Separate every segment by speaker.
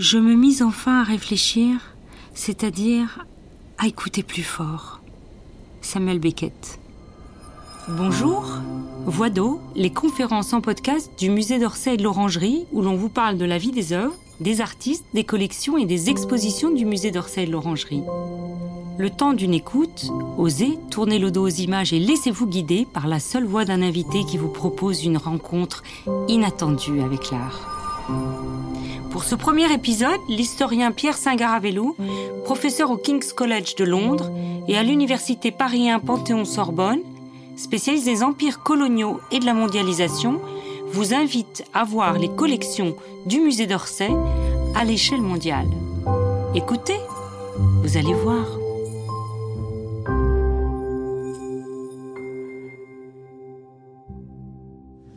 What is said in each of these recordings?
Speaker 1: je me mis enfin à réfléchir, c'est-à-dire à écouter plus fort. Samuel Beckett. Bonjour, Voix d'eau, les conférences en podcast du musée d'Orsay et de l'Orangerie où l'on vous parle de la vie des œuvres, des artistes, des collections et des expositions du musée d'Orsay et de l'Orangerie. Le temps d'une écoute, osez, tournez le dos aux images et laissez-vous guider par la seule voix d'un invité qui vous propose une rencontre inattendue avec l'art. Pour ce premier épisode, l'historien Pierre Saint-Garavelou, professeur au King's College de Londres et à l'université Paris 1 Panthéon-Sorbonne, spécialiste des empires coloniaux et de la mondialisation, vous invite à voir les collections du musée d'Orsay à l'échelle mondiale. Écoutez, vous allez voir.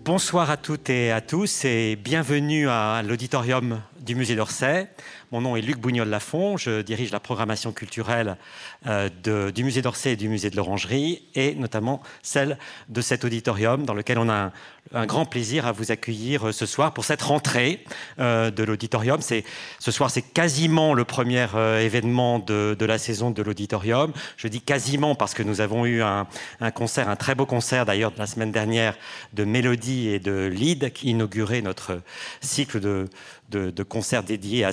Speaker 2: Bonsoir à toutes et à tous et bienvenue à l'auditorium du musée d'Orsay. Mon nom est Luc Bougnol-Lafont, je dirige la programmation culturelle euh, du musée d'Orsay et du musée de l'Orangerie, et notamment celle de cet auditorium dans lequel on a un, grand plaisir à vous accueillir euh, ce soir pour cette rentrée euh, de l'auditorium. Ce soir, c'est quasiment le premier événement de, la saison de l'auditorium. Je dis quasiment parce que nous avons eu un, concert, un très beau concert d'ailleurs la semaine dernière de Mélodie et de Lead qui inaugurait notre cycle de, de, concerts dédiés à,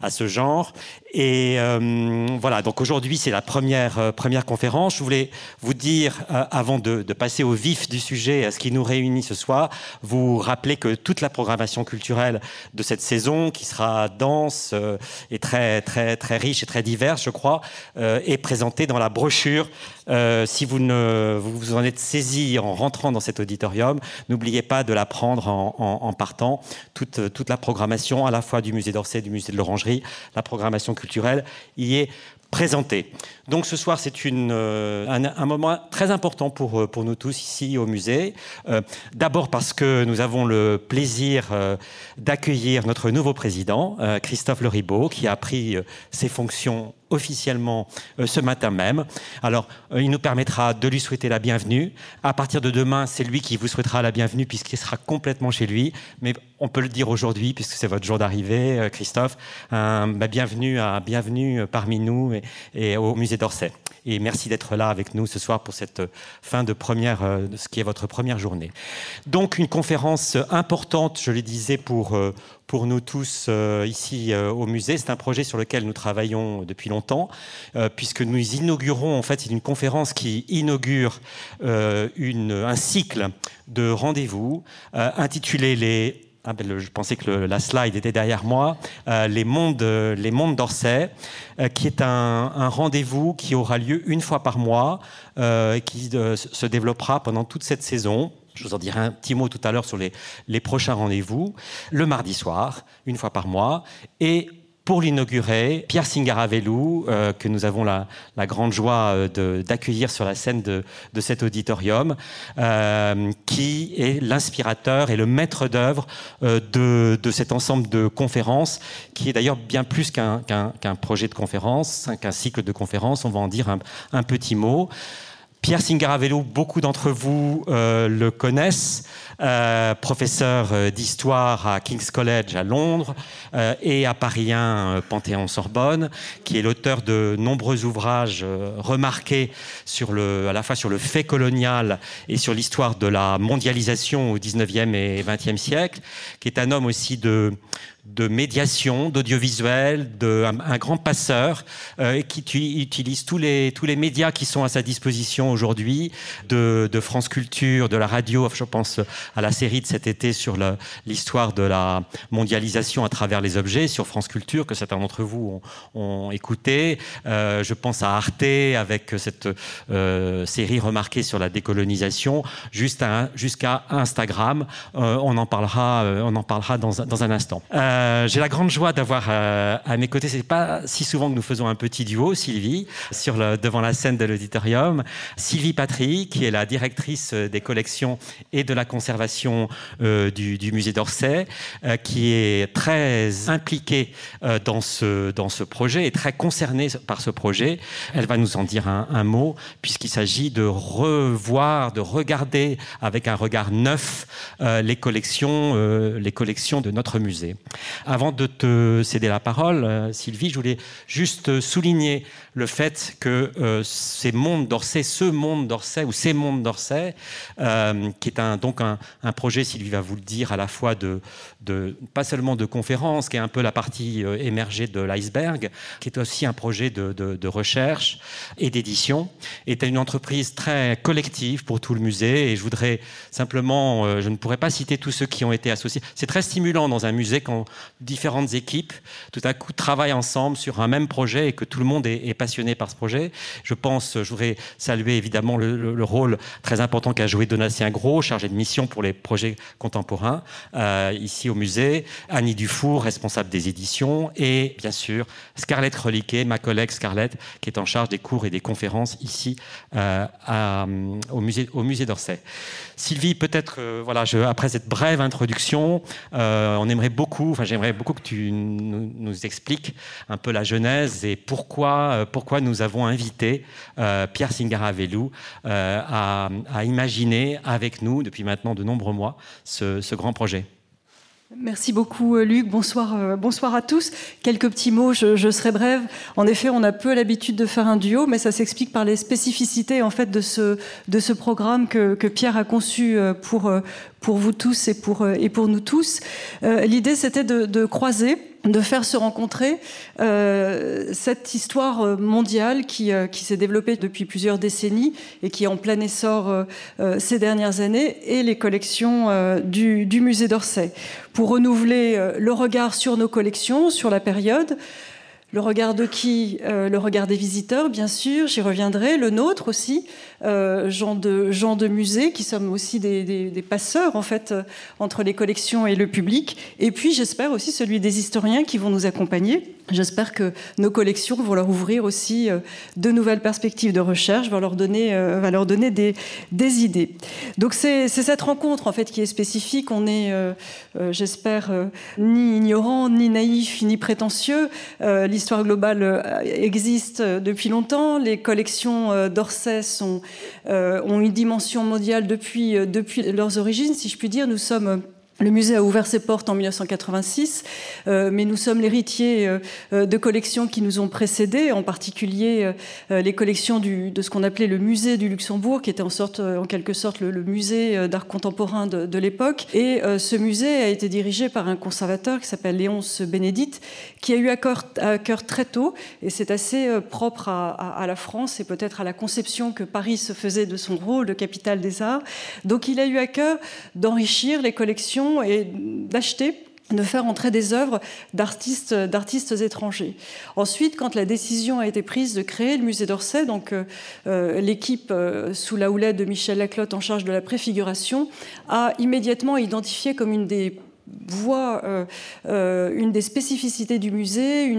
Speaker 2: à ce genre. Et euh, voilà, donc aujourd'hui c'est la première, euh, première conférence. Je voulais vous dire, euh, avant de, passer au vif du sujet, à ce qui nous réunit ce soir, vous rappeler que toute la programmation culturelle de cette saison, qui sera dense et très, très, très riche et très diverse, je crois, est présentée dans la brochure. si vous, ne, vous en êtes saisi en rentrant dans cet auditorium, n'oubliez pas de la prendre en, en, partant. Toute, toute la programmation, à la fois du musée d'Orsay, du musée de l'Orangerie, la programmation culturelle y est présenté. Donc ce soir, c'est euh, un, moment très important pour, euh, pour nous tous ici au musée. Euh, d'abord parce que nous avons le plaisir d'accueillir notre nouveau président, Christophe Leribaud, qui a pris ses fonctions officiellement ce matin même. Alors, il nous permettra de lui souhaiter la bienvenue. À partir de demain, c'est lui qui vous souhaitera la bienvenue puisqu'il sera complètement chez lui. Mais on peut le dire aujourd'hui puisque c'est votre jour d'arrivée, Christophe. Bah, bienvenue, à, bienvenue parmi nous et, au musée d'Orsay. Et merci d'être là avec nous ce soir pour cette fin de première, euh, ce qui est votre première journée. Donc une conférence importante, je le disais, pour, euh, pour nous tous euh, ici au musée. C'est un projet sur lequel nous travaillons depuis longtemps, puisque nous inaugurons, en fait, c'est une conférence qui inaugure une, un cycle de rendez-vous intitulé Les ah, ben, je pensais que la slide était derrière moi, euh, les mondes, les mondes d'Orsay, euh, qui est un, rendez-vous qui aura lieu une fois par mois, euh, qui se développera pendant toute cette saison. Je vous en dirai un petit mot tout à l'heure sur les, prochains rendez-vous. Le mardi soir, une fois par mois, et pour l'inaugurer, Pierre Singaravelou, euh, que nous avons la, grande joie euh, d'accueillir sur la scène de, cet auditorium, euh, qui est l'inspirateur et le maître d'œuvre de, cet ensemble de conférences, qui est d'ailleurs bien plus qu'un projet de conférence, qu'un cycle de conférences. On va en dire un petit mot. Pierre Singaravello, beaucoup d'entre vous euh, le connaissent, euh, professeur euh, d'histoire à King's College à Londres et à Paris 1 Panthéon-Sorbonne, qui est l'auteur de nombreux ouvrages remarqués sur le, à la fois sur le fait colonial et sur l'histoire de la mondialisation au 19e et 20e siècle, qui est un homme aussi de, de médiation, d'audiovisuel, de, un, grand passeur euh, qui utilise tous les, tous les médias qui sont à sa disposition aujourd'hui, de, de, France Culture, de la radio, je pense à la série de cet été sur l'histoire de la mondialisation à travers les objets sur France Culture, que certains d'entre vous ont, écouté. Euh, je pense à Arte avec cette euh, série remarquée sur la décolonisation, jusqu'à Instagram. Euh, on en parlera, on en parlera dans, dans un instant. J'ai la grande joie d'avoir à mes côtés, c'est pas si souvent que nous faisons un petit duo, Sylvie, devant la scène de l'auditorium. Sylvie Patry, qui est la directrice des collections et de la conservation euh, du, musée d'Orsay, qui est très impliquée dans, ce, dans ce projet et très concernée par ce projet. Elle va nous en dire un, un mot, puisqu'il s'agit de revoir, de regarder avec un regard neuf les collections, les collections de notre musée. Avant de te céder la parole, euh, Sylvie, je voulais juste souligner le fait que euh, ces mondes d'Orsay, ce monde d'Orsay ou ces mondes d'Orsay, euh, qui est un, donc un, projet, Sylvie va vous le dire, à la fois de, pas seulement de conférences, qui est un peu la partie émergée de l'iceberg, qui est aussi un projet de, recherche et d'édition, est une entreprise très collective pour tout le musée. Et je voudrais simplement, je ne pourrais pas citer tous ceux qui ont été associés. C'est très stimulant dans un musée quand différentes équipes tout à coup travaillent ensemble sur un même projet et que tout le monde est, passionné par ce projet. Je pense, je voudrais saluer évidemment le, rôle très important qu'a joué Donatien Gros, chargé de mission pour les projets contemporains euh, ici au musée, Annie Dufour, responsable des éditions, et bien sûr Scarlett Reliquet, ma collègue Scarlett, qui est en charge des cours et des conférences ici euh, au musée, au musée d'Orsay. Sylvie, peut-être, euh, voilà, je, après cette brève introduction, on aimerait beaucoup, enfin j'aimerais beaucoup que tu nous, expliques un peu la genèse et pourquoi, euh, pourquoi nous avons invité euh, Pierre Singaravelou euh, à, à, imaginer avec nous, depuis maintenant de nombreux mois, ce grand projet.
Speaker 3: Merci beaucoup euh, Luc, bonsoir, euh, bonsoir à tous. Quelques petits mots, je, serai brève. En effet, on a peu l'habitude de faire un duo, mais ça s'explique par les spécificités en fait de ce, de ce programme que, Pierre a conçu euh, pour, pour vous tous et pour, et pour nous tous. L'idée c'était de, de croiser de faire se rencontrer euh, cette histoire mondiale qui, qui s'est développée depuis plusieurs décennies et qui est en plein essor euh, ces dernières années et les collections du, du, musée d'Orsay. Pour renouveler le regard sur nos collections, sur la période, le regard de qui Le regard des visiteurs, bien sûr, j'y reviendrai, le nôtre aussi, euh, de, musée, qui sommes aussi des, passeurs en fait entre les collections et le public. Et puis j'espère aussi celui des historiens qui vont nous accompagner. J'espère que nos collections vont leur ouvrir aussi euh, de nouvelles perspectives de recherche, vont leur donner, euh, va leur donner des, des idées. Donc c'est cette rencontre en fait qui est spécifique. On est, j'espère, ni ignorant, ni naïf, ni prétentieux. L'histoire globale existe depuis longtemps. Les collections d'Orsay euh, ont une dimension mondiale depuis, euh, depuis leurs origines, si je puis dire. Nous sommes le musée a ouvert ses portes en 1986, euh, mais nous sommes l'héritier euh, euh, de collections qui nous ont précédés, en particulier les collections de ce qu'on appelait le musée du Luxembourg, qui était en, quelque sorte le, musée d'art contemporain de, l'époque. Et ce musée a été dirigé par un conservateur qui s'appelle Léonce Bénédite, qui a eu à cœur, très tôt, et c'est assez propre à, à, la France et peut-être à la conception que Paris se faisait de son rôle de capitale des arts. Donc il a eu à cœur d'enrichir les collections et d'acheter de faire entrer des œuvres d'artistes, d'artistes étrangers. Ensuite, quand la décision a été prise de créer le musée d'Orsay, donc euh, euh, l'équipe euh, sous la houlette de Michel Laclotte en charge de la préfiguration a immédiatement identifié comme une des voit euh, euh, une des spécificités du musée,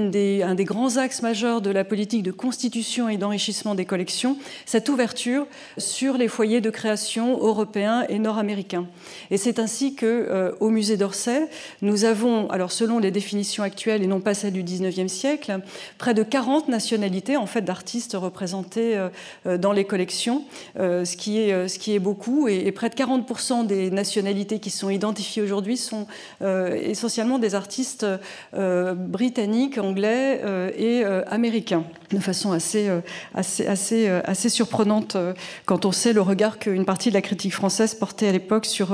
Speaker 3: un des grands axes majeurs de la politique de constitution et d'enrichissement des collections, cette ouverture sur les foyers de création européens et nord-américains. Et c'est ainsi que, euh, au musée d'Orsay, nous avons, alors selon les définitions actuelles et non pas celles du 19e siècle, près de 40 nationalités en fait d'artistes représentés dans les collections, ce, qui est, beaucoup, et, près de 40% des nationalités qui sont identifiées aujourd'hui sont essentiellement des artistes euh, britanniques, anglais euh, et américains, de façon assez, assez, assez, assez surprenante quand on sait le regard qu'une partie de la critique française portait à l'époque sur,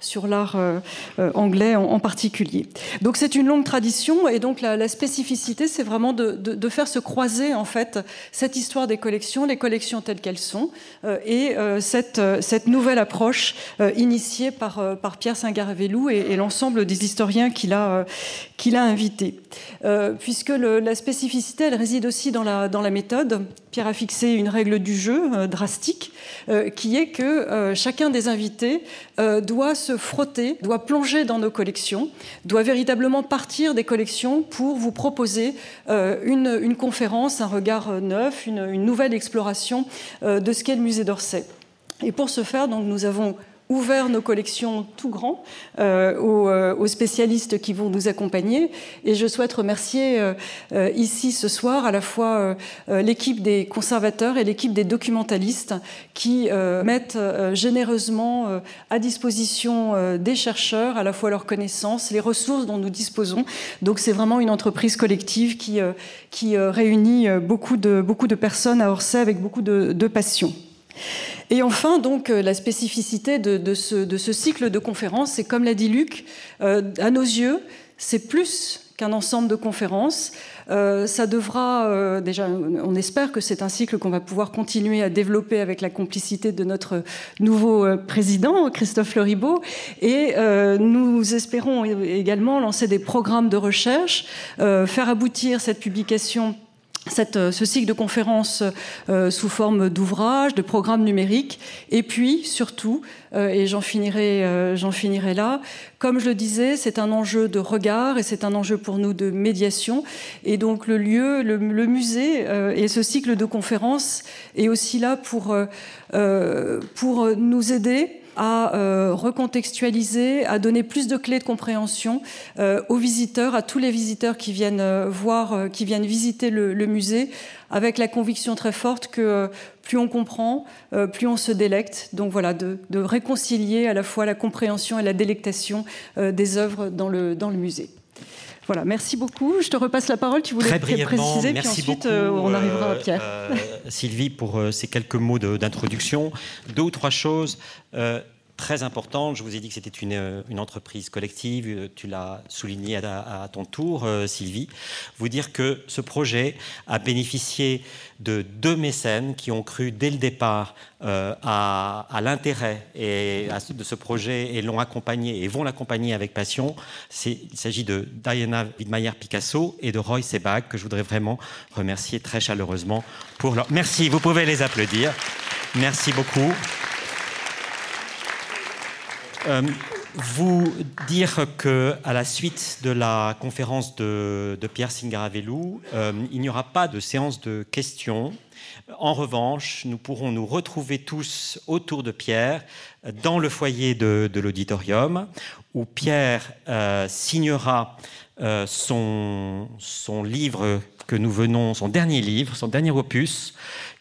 Speaker 3: sur l'art anglais en, particulier. Donc c'est une longue tradition et donc la, spécificité, c'est vraiment de, de, faire se croiser en fait cette histoire des collections, les collections telles qu'elles sont, et cette, cette nouvelle approche initiée par, par Pierre Saint-Garavelou et, l'ensemble des historiens qu'il a, euh, qu'il a invités. Euh, puisque la spécificité, elle réside aussi dans la, dans la méthode. Pierre a fixé une règle du jeu euh, drastique, qui est que chacun des invités doit se frotter, doit plonger dans nos collections, doit véritablement partir des collections pour vous proposer une, une, conférence, un regard neuf, une, une nouvelle exploration de ce qu'est le musée d'Orsay. Et pour ce faire, donc, nous avons ouvert nos collections tout grand aux, spécialistes qui vont nous accompagner. Et je souhaite remercier ici ce soir à la fois l'équipe des conservateurs et l'équipe des documentalistes qui mettent généreusement à disposition des chercheurs à la fois leurs connaissances, les ressources dont nous disposons. Donc c'est vraiment une entreprise collective qui, qui réunit beaucoup de, beaucoup de personnes à Orsay avec beaucoup de, passion. Et enfin, donc, euh, la spécificité de, ce, cycle de conférences, c'est comme l'a dit Luc, euh, à nos yeux, c'est plus qu'un ensemble de conférences. Euh, ça devra, déjà, on espère que c'est un cycle qu'on va pouvoir continuer à développer avec la complicité de notre nouveau président, Christophe Leribaud. Et nous espérons également lancer des programmes de recherche, faire aboutir cette publication euh, ce cycle de conférences euh, sous forme d'ouvrages, de programmes numériques, et puis surtout, euh, et j'en finirai, finirai là, comme je le disais, c'est un enjeu de regard et c'est un enjeu pour nous de médiation. Et donc le lieu, le, musée et ce cycle de conférences est aussi là pour, pour nous aider à euh, recontextualiser, à donner plus de clés de compréhension euh, aux visiteurs, à tous les visiteurs qui viennent euh, voir, qui viennent visiter le, musée, avec la conviction très forte que plus on comprend, plus on se délecte. Donc voilà, de, réconcilier à la fois la compréhension et la délectation des œuvres dans le, dans le musée. Voilà, merci beaucoup. Je te repasse la parole. Tu voulais
Speaker 2: Très préciser,
Speaker 3: puis ensuite on arrivera à Pierre.
Speaker 2: Sylvie, pour ces quelques mots d'introduction. Deux ou trois choses très importante. Je vous ai dit que c'était une, euh, entreprise collective. Euh, tu l'as souligné à, ton tour, euh, Sylvie. Vous dire que ce projet a bénéficié de deux mécènes qui ont cru dès le départ à, l'intérêt et de ce projet et l'ont accompagné et vont l'accompagner avec passion. Il s'agit de Diana Widmeyer Picasso et de Roy Sebag que je voudrais vraiment remercier très chaleureusement pour leur. Merci. Vous pouvez les applaudir. Merci beaucoup. Euh, vous dire que à la suite de la conférence de, Pierre Singaravelou, euh, il n'y aura pas de séance de questions. En revanche, nous pourrons nous retrouver tous autour de Pierre dans le foyer de, l'auditorium, où Pierre euh, signera son, son livre que nous venons, son dernier livre, son dernier opus,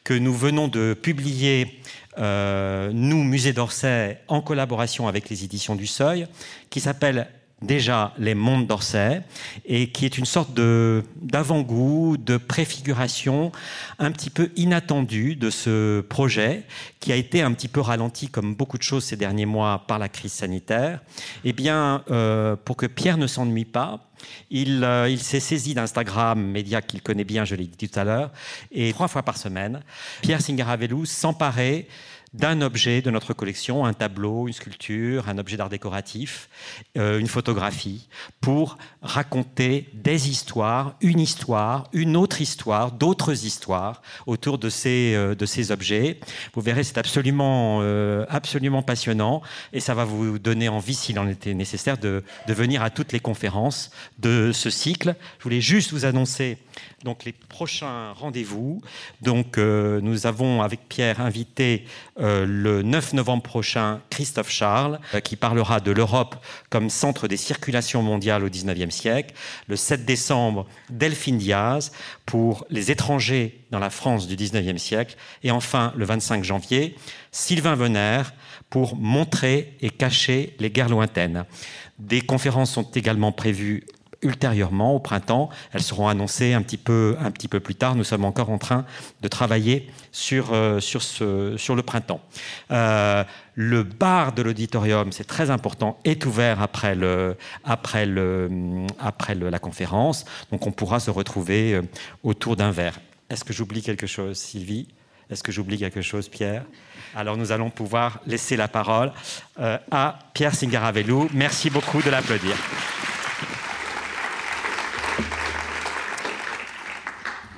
Speaker 2: que nous venons de publier nous, Musée d'Orsay, en collaboration avec les éditions du Seuil, qui s'appelle déjà Les Mondes d'Orsay, et qui est une sorte d'avant-goût, de préfiguration un petit peu inattendue de ce projet, qui a été un petit peu ralenti, comme beaucoup de choses ces derniers mois, par la crise sanitaire. Eh bien, euh, pour que Pierre ne s'ennuie pas, il, euh, il s'est saisi d'Instagram, média qu'il connaît bien, je l'ai dit tout à l'heure, et trois fois par semaine, Pierre Singaravelou s'emparait d'un objet de notre collection, un tableau, une sculpture, un objet d'art décoratif, euh, une photographie, pour raconter des histoires, une histoire, une autre histoire, d'autres histoires autour de ces, euh, de ces objets. Vous verrez, c'est absolument, euh, absolument passionnant et ça va vous donner envie, s'il en était nécessaire, de, de venir à toutes les conférences de ce cycle. Je voulais juste vous annoncer donc les prochains rendez-vous. Donc euh, nous avons avec Pierre invité euh, le 9 novembre prochain Christophe Charles euh, qui parlera de l'Europe comme centre des circulations mondiales au 19e siècle. Le 7 décembre Delphine Diaz pour les étrangers dans la France du 19e siècle. Et enfin le 25 janvier Sylvain Venner pour montrer et cacher les guerres lointaines. Des conférences sont également prévues ultérieurement, au printemps. Elles seront annoncées un petit peu, plus tard. Nous sommes encore en train de travailler sur, euh, le printemps. Euh, le bar de l'auditorium, c'est très important, est ouvert après la conférence. Donc on pourra se retrouver euh, autour d'un verre. Est-ce que j'oublie quelque chose, Sylvie? Est-ce que j'oublie quelque chose, Pierre? Alors nous allons pouvoir laisser la parole à Pierre Singaravelou. Merci beaucoup de l'applaudir.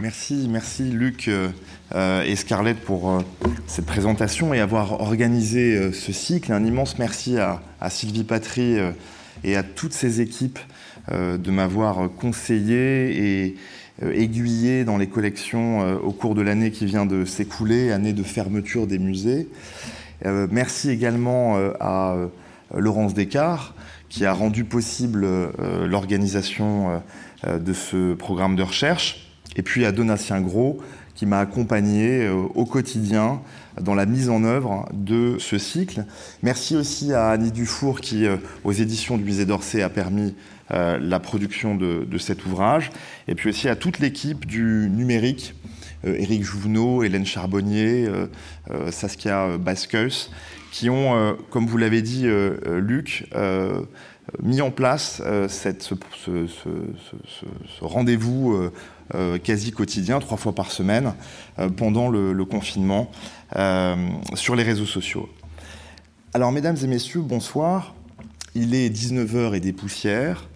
Speaker 4: Merci, merci Luc euh, et Scarlett pour euh, cette présentation et avoir organisé euh, ce cycle. Un immense merci à, Sylvie Patry et à toutes ses équipes de m'avoir conseillé et aiguillé dans les collections au cours de l'année qui vient de s'écouler, année de fermeture des musées. merci également à Laurence Descartes qui a rendu possible l'organisation de ce programme de recherche, et puis à Donatien Gros qui m'a accompagné au quotidien dans la mise en œuvre de ce cycle. Merci aussi à Annie Dufour qui, aux éditions du Musée d'Orsay, a permis la production de, cet ouvrage, et puis aussi à toute l'équipe du numérique euh, Éric Jouvenot, Hélène Charbonnier, euh, euh, Saskia Basqueus, qui ont, comme vous l'avez dit, Luc, mis en place ce rendez-vous quasi quotidien, trois fois par semaine, pendant le, confinement, sur les réseaux sociaux. Alors, mesdames et messieurs, bonsoir. Il est 19h et des poussières.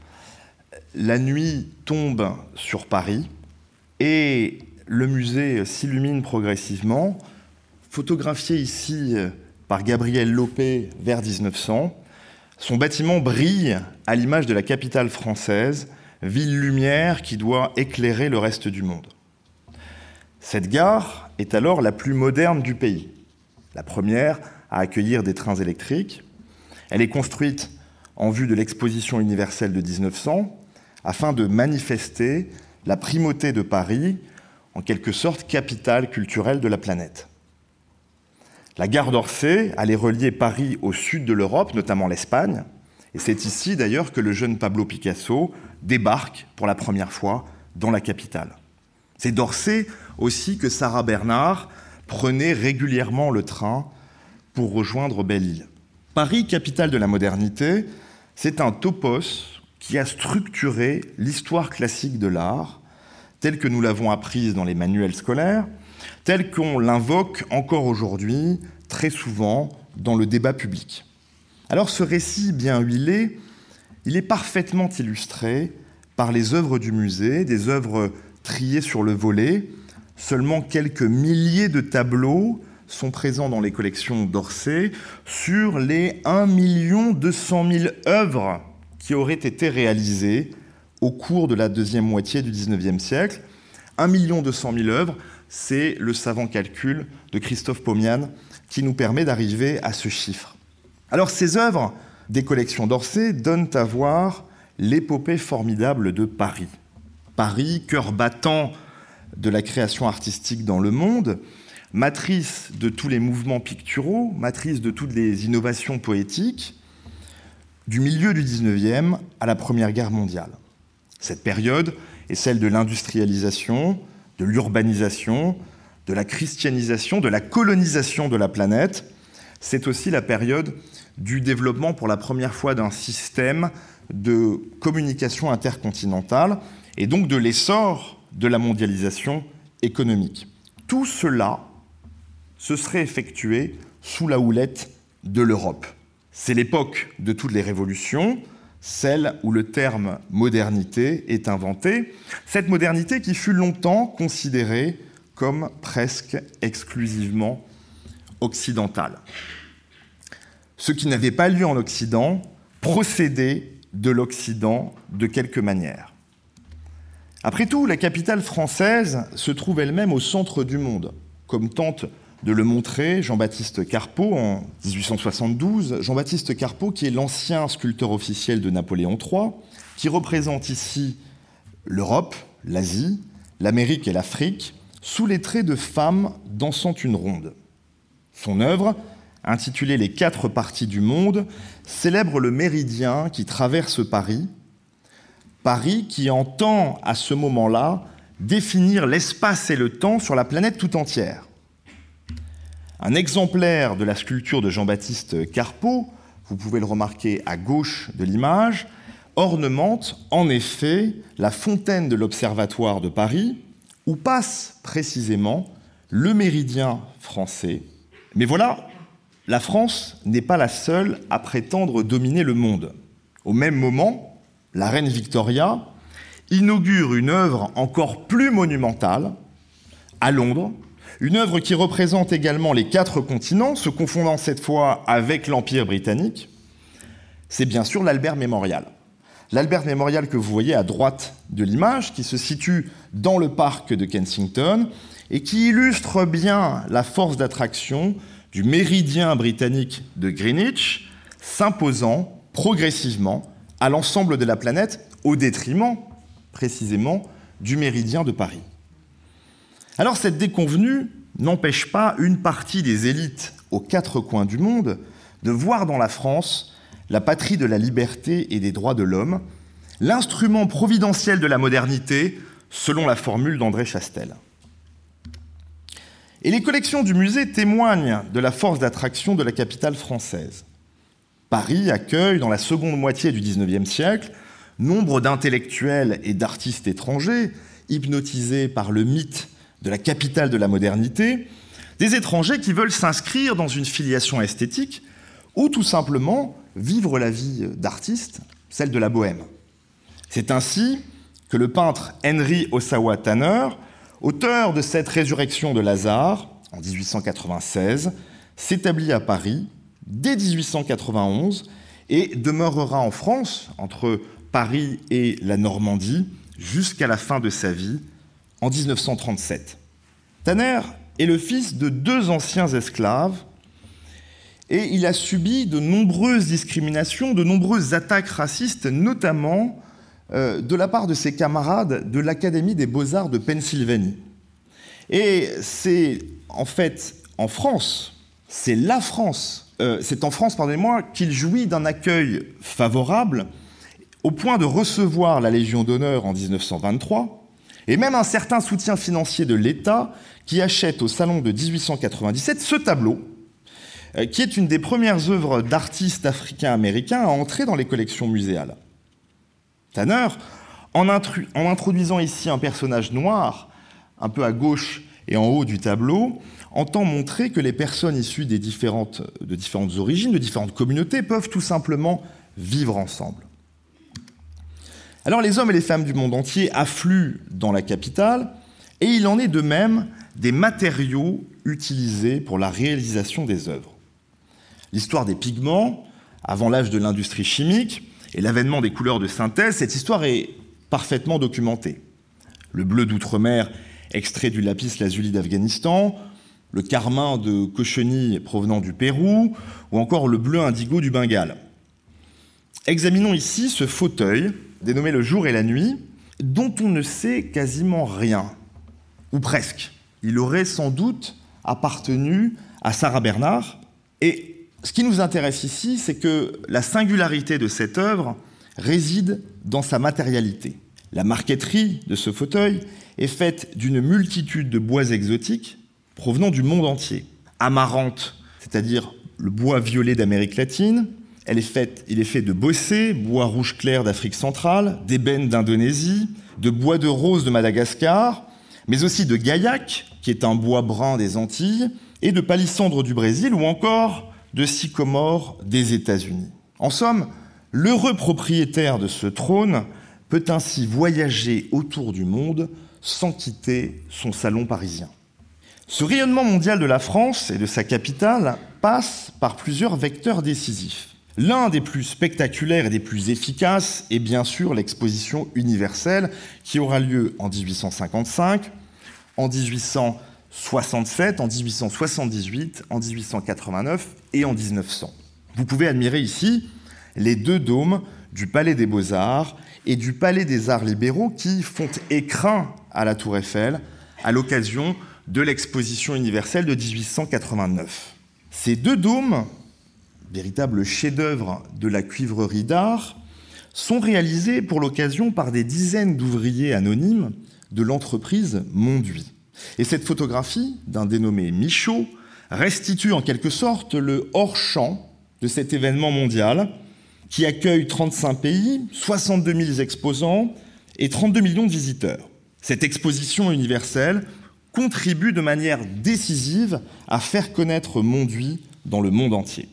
Speaker 4: La nuit tombe sur Paris et le musée s'illumine progressivement, photographié ici euh, par Gabriel Lopé vers 1900. Son bâtiment brille à l'image de la capitale française, ville lumière qui doit éclairer le reste du monde. Cette gare est alors la plus moderne du pays, la première à accueillir des trains électriques. Elle est construite en vue de l'exposition universelle de 1900 afin de manifester la primauté de Paris en quelque sorte capitale culturelle de la planète. La gare d'Orsay allait relier Paris au sud de l'Europe, notamment l'Espagne, et c'est ici d'ailleurs que le jeune Pablo Picasso débarque pour la première fois dans la capitale. C'est d'Orsay aussi que Sarah Bernard prenait régulièrement le train pour rejoindre Belle-Île. Paris, capitale de la modernité, c'est un topos qui a structuré l'histoire classique de l'art telle que nous l'avons apprise dans les manuels scolaires, telle qu'on l'invoque encore aujourd'hui très souvent dans le débat public. Alors ce récit bien huilé, il est parfaitement illustré par les œuvres du musée, des œuvres triées sur le volet. Seulement quelques milliers de tableaux sont présents dans les collections d'Orsay sur les 1 200 000 œuvres qui auraient été réalisées au cours de la deuxième moitié du XIXe siècle. 1 200 000 œuvres, c'est le savant calcul de Christophe Pomian qui nous permet d'arriver à ce chiffre. Alors ces œuvres des collections d'Orsay donnent à voir l'épopée formidable de Paris. Paris, cœur battant de la création artistique dans le monde, matrice de tous les mouvements picturaux, matrice de toutes les innovations poétiques, du milieu du 19e à la Première Guerre mondiale. Cette période est celle de l'industrialisation, de l'urbanisation, de la christianisation, de la colonisation de la planète. C'est aussi la période du développement pour la première fois d'un système de communication intercontinentale et donc de l'essor de la mondialisation économique. Tout cela se serait effectué sous la houlette de l'Europe. C'est l'époque de toutes les révolutions, celle où le terme modernité est inventé, cette modernité qui fut longtemps considérée comme presque exclusivement occidentale. Ce qui n'avait pas lieu en Occident procédait de l'Occident de quelque manière. Après tout, la capitale française se trouve elle-même au centre du monde, comme tente de le montrer Jean-Baptiste Carpeau en 1872. Jean-Baptiste Carpeau, qui est l'ancien sculpteur officiel de Napoléon III, qui représente ici l'Europe, l'Asie, l'Amérique et l'Afrique sous les traits de femmes dansant une ronde. Son œuvre, intitulée Les quatre parties du monde, célèbre le méridien qui traverse Paris, Paris qui entend à ce moment-là définir l'espace et le temps sur la planète tout entière. Un exemplaire de la sculpture de Jean-Baptiste Carpeau, vous pouvez le remarquer à gauche de l'image, ornemente en effet la fontaine de l'Observatoire de Paris, où passe précisément le méridien français. Mais voilà, la France n'est pas la seule à prétendre dominer le monde. Au même moment, la reine Victoria inaugure une œuvre encore plus monumentale à Londres, une œuvre qui représente également les quatre continents, se confondant cette fois avec l'Empire britannique, c'est bien sûr l'Albert Memorial. L'Albert Memorial que vous voyez à droite de l'image, qui se situe dans le parc de Kensington et qui illustre bien la force d'attraction du méridien britannique de Greenwich, s'imposant progressivement à l'ensemble de la planète au détriment précisément du méridien de Paris. Alors cette déconvenue n'empêche pas une partie des élites aux quatre coins du monde de voir dans la France la patrie de la liberté et des droits de l'homme, l'instrument providentiel de la modernité, selon la formule d'André Chastel. Et les collections du musée témoignent de la force d'attraction de la capitale française. Paris accueille, dans la seconde moitié du XIXe siècle, nombre d'intellectuels et d'artistes étrangers, hypnotisés par le mythe de la capitale de la modernité, des étrangers qui veulent s'inscrire dans une filiation esthétique ou tout simplement vivre la vie d'artiste, celle de la bohème. C'est ainsi que le peintre Henry Osawa Tanner, auteur de cette résurrection de Lazare en 1896, s'établit à Paris dès 1891 et demeurera en France, entre Paris et la Normandie, jusqu'à la fin de sa vie, en 1937. Tanner est le fils de deux anciens esclaves et il a subi de nombreuses discriminations, de nombreuses attaques racistes, notamment euh, de la part de ses camarades de l'Académie des beaux-arts de Pennsylvanie. Et c'est en fait en France, c'est la France, euh, c'est en France, pardonnez-moi, qu'il jouit d'un accueil favorable au point de recevoir la Légion d'honneur en 1923 et même un certain soutien financier de l'État qui achète au salon de 1897 ce tableau, euh, qui est une des premières œuvres d'artistes africains-américains à entrer dans les collections muséales. Tanner, en, introduisant ici un personnage noir, un peu à gauche et en haut du tableau, entend montrer que les personnes issues de différentes origines, de différentes communautés, peuvent tout simplement vivre ensemble. Alors les hommes et les femmes du monde entier affluent dans la capitale, et il en est de même des matériaux utilisés pour la réalisation des œuvres. L'histoire des pigments, avant l'âge de l'industrie chimique, et l'avènement des couleurs de synthèse, cette histoire est parfaitement documentée. Le bleu d'outre-mer extrait du lapis lazuli d'Afghanistan, le carmin de cochenille provenant du Pérou, ou encore le bleu indigo du Bengale. Examinons ici ce fauteuil dénommé Le jour et la nuit, dont on ne sait quasiment rien, ou presque. Il aurait sans doute appartenu à Sarah Bernard. Et ce qui nous intéresse ici, c'est que la singularité de cette œuvre réside dans sa matérialité. La marqueterie de ce fauteuil est faite d'une multitude de bois exotiques provenant du monde entier. Amarante, c'est-à-dire le bois violet d'Amérique latine, il est fait de bossé, bois rouge clair d'Afrique centrale, d'ébène d'Indonésie, de bois de rose de Madagascar, mais aussi de gaillac, qui est un bois brun des Antilles, et de palissandre du Brésil, ou encore de sycomore des États-Unis. En somme, l'heureux propriétaire de ce trône peut ainsi voyager autour du monde sans quitter son salon parisien. Ce rayonnement mondial de la France et de sa capitale passe par plusieurs vecteurs décisifs. L'un des plus spectaculaires et des plus efficaces est bien sûr l'exposition universelle qui aura lieu en 1855, en 1867, en 1878, en 1889 et en 1900. Vous pouvez admirer ici les deux dômes du Palais des Beaux-Arts et du Palais des Arts libéraux qui font écrin à la Tour Eiffel à l'occasion de l'exposition universelle de 1889. Ces deux dômes véritable chef-d'œuvre de la cuivrerie d'art, sont réalisés pour l'occasion par des dizaines d'ouvriers anonymes de l'entreprise Monduit. Et cette photographie d'un dénommé Michaud restitue en quelque sorte le hors-champ de cet événement mondial qui accueille 35 pays, 62 000 exposants et 32 millions de visiteurs. Cette exposition universelle contribue de manière décisive à faire connaître Monduit dans le monde entier.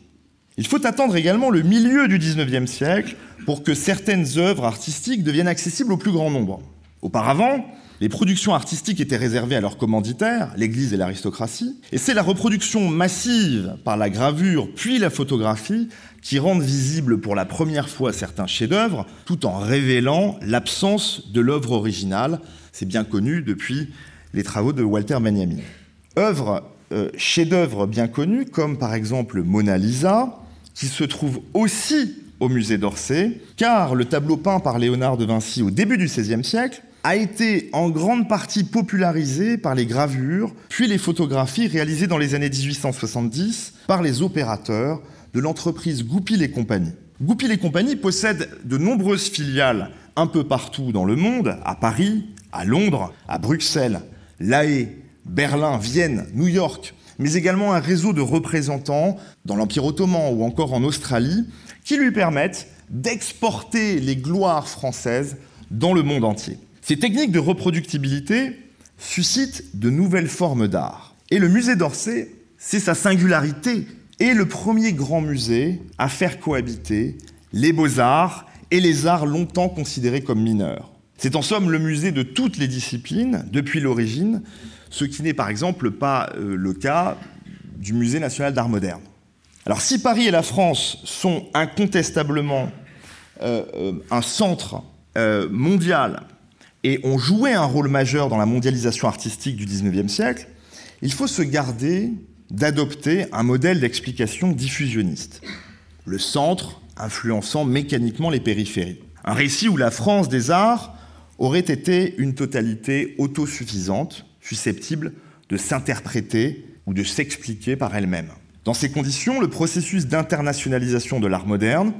Speaker 4: Il faut attendre également le milieu du XIXe siècle pour que certaines œuvres artistiques deviennent accessibles au plus grand nombre. Auparavant, les productions artistiques étaient réservées à leurs commanditaires, l'Église et l'aristocratie, et c'est la reproduction massive par la gravure puis la photographie qui rendent visibles pour la première fois certains chefs-d'œuvre, tout en révélant l'absence de l'œuvre originale. C'est bien connu depuis les travaux de Walter Benjamin. Œuvre euh, chefs-d'œuvre bien connus, comme par exemple Mona Lisa, qui se trouve aussi au musée d'Orsay, car le tableau peint par Léonard de Vinci au début du XVIe siècle a été en grande partie popularisé par les gravures, puis les photographies réalisées dans les années 1870 par les opérateurs de l'entreprise Goupil et compagnie. Goupil et compagnie possède de nombreuses filiales un peu partout dans le monde, à Paris, à Londres, à Bruxelles, La Haye, Berlin, Vienne, New York, mais également un réseau de représentants dans l'Empire ottoman ou encore en Australie qui lui permettent d'exporter les gloires françaises dans le monde entier. Ces techniques de reproductibilité suscitent de nouvelles formes d'art. Et le musée d'Orsay, c'est sa singularité, est le premier grand musée à faire cohabiter les beaux-arts et les arts longtemps considérés comme mineurs. C'est en somme le musée de toutes les disciplines depuis l'origine, ce qui n'est par exemple pas euh, le cas du Musée national d'art moderne. Alors si Paris et la France sont incontestablement euh, euh, un centre mondial et ont joué un rôle majeur dans la mondialisation artistique du XIXe siècle, il faut se garder d'adopter un modèle d'explication diffusionniste. Le centre influençant mécaniquement les périphéries. Un récit où la France des arts aurait été une totalité autosuffisante, susceptible de s'interpréter ou de s'expliquer par elle-même. Dans ces conditions, le processus d'internationalisation de l'art moderne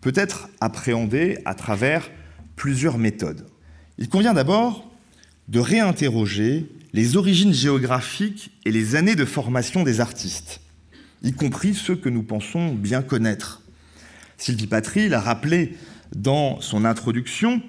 Speaker 4: peut être appréhendé à travers plusieurs méthodes. Il convient d'abord de réinterroger les origines géographiques et les années de formation des artistes, y compris ceux que nous pensons bien connaître. Sylvie Patry l'a rappelé dans son introduction,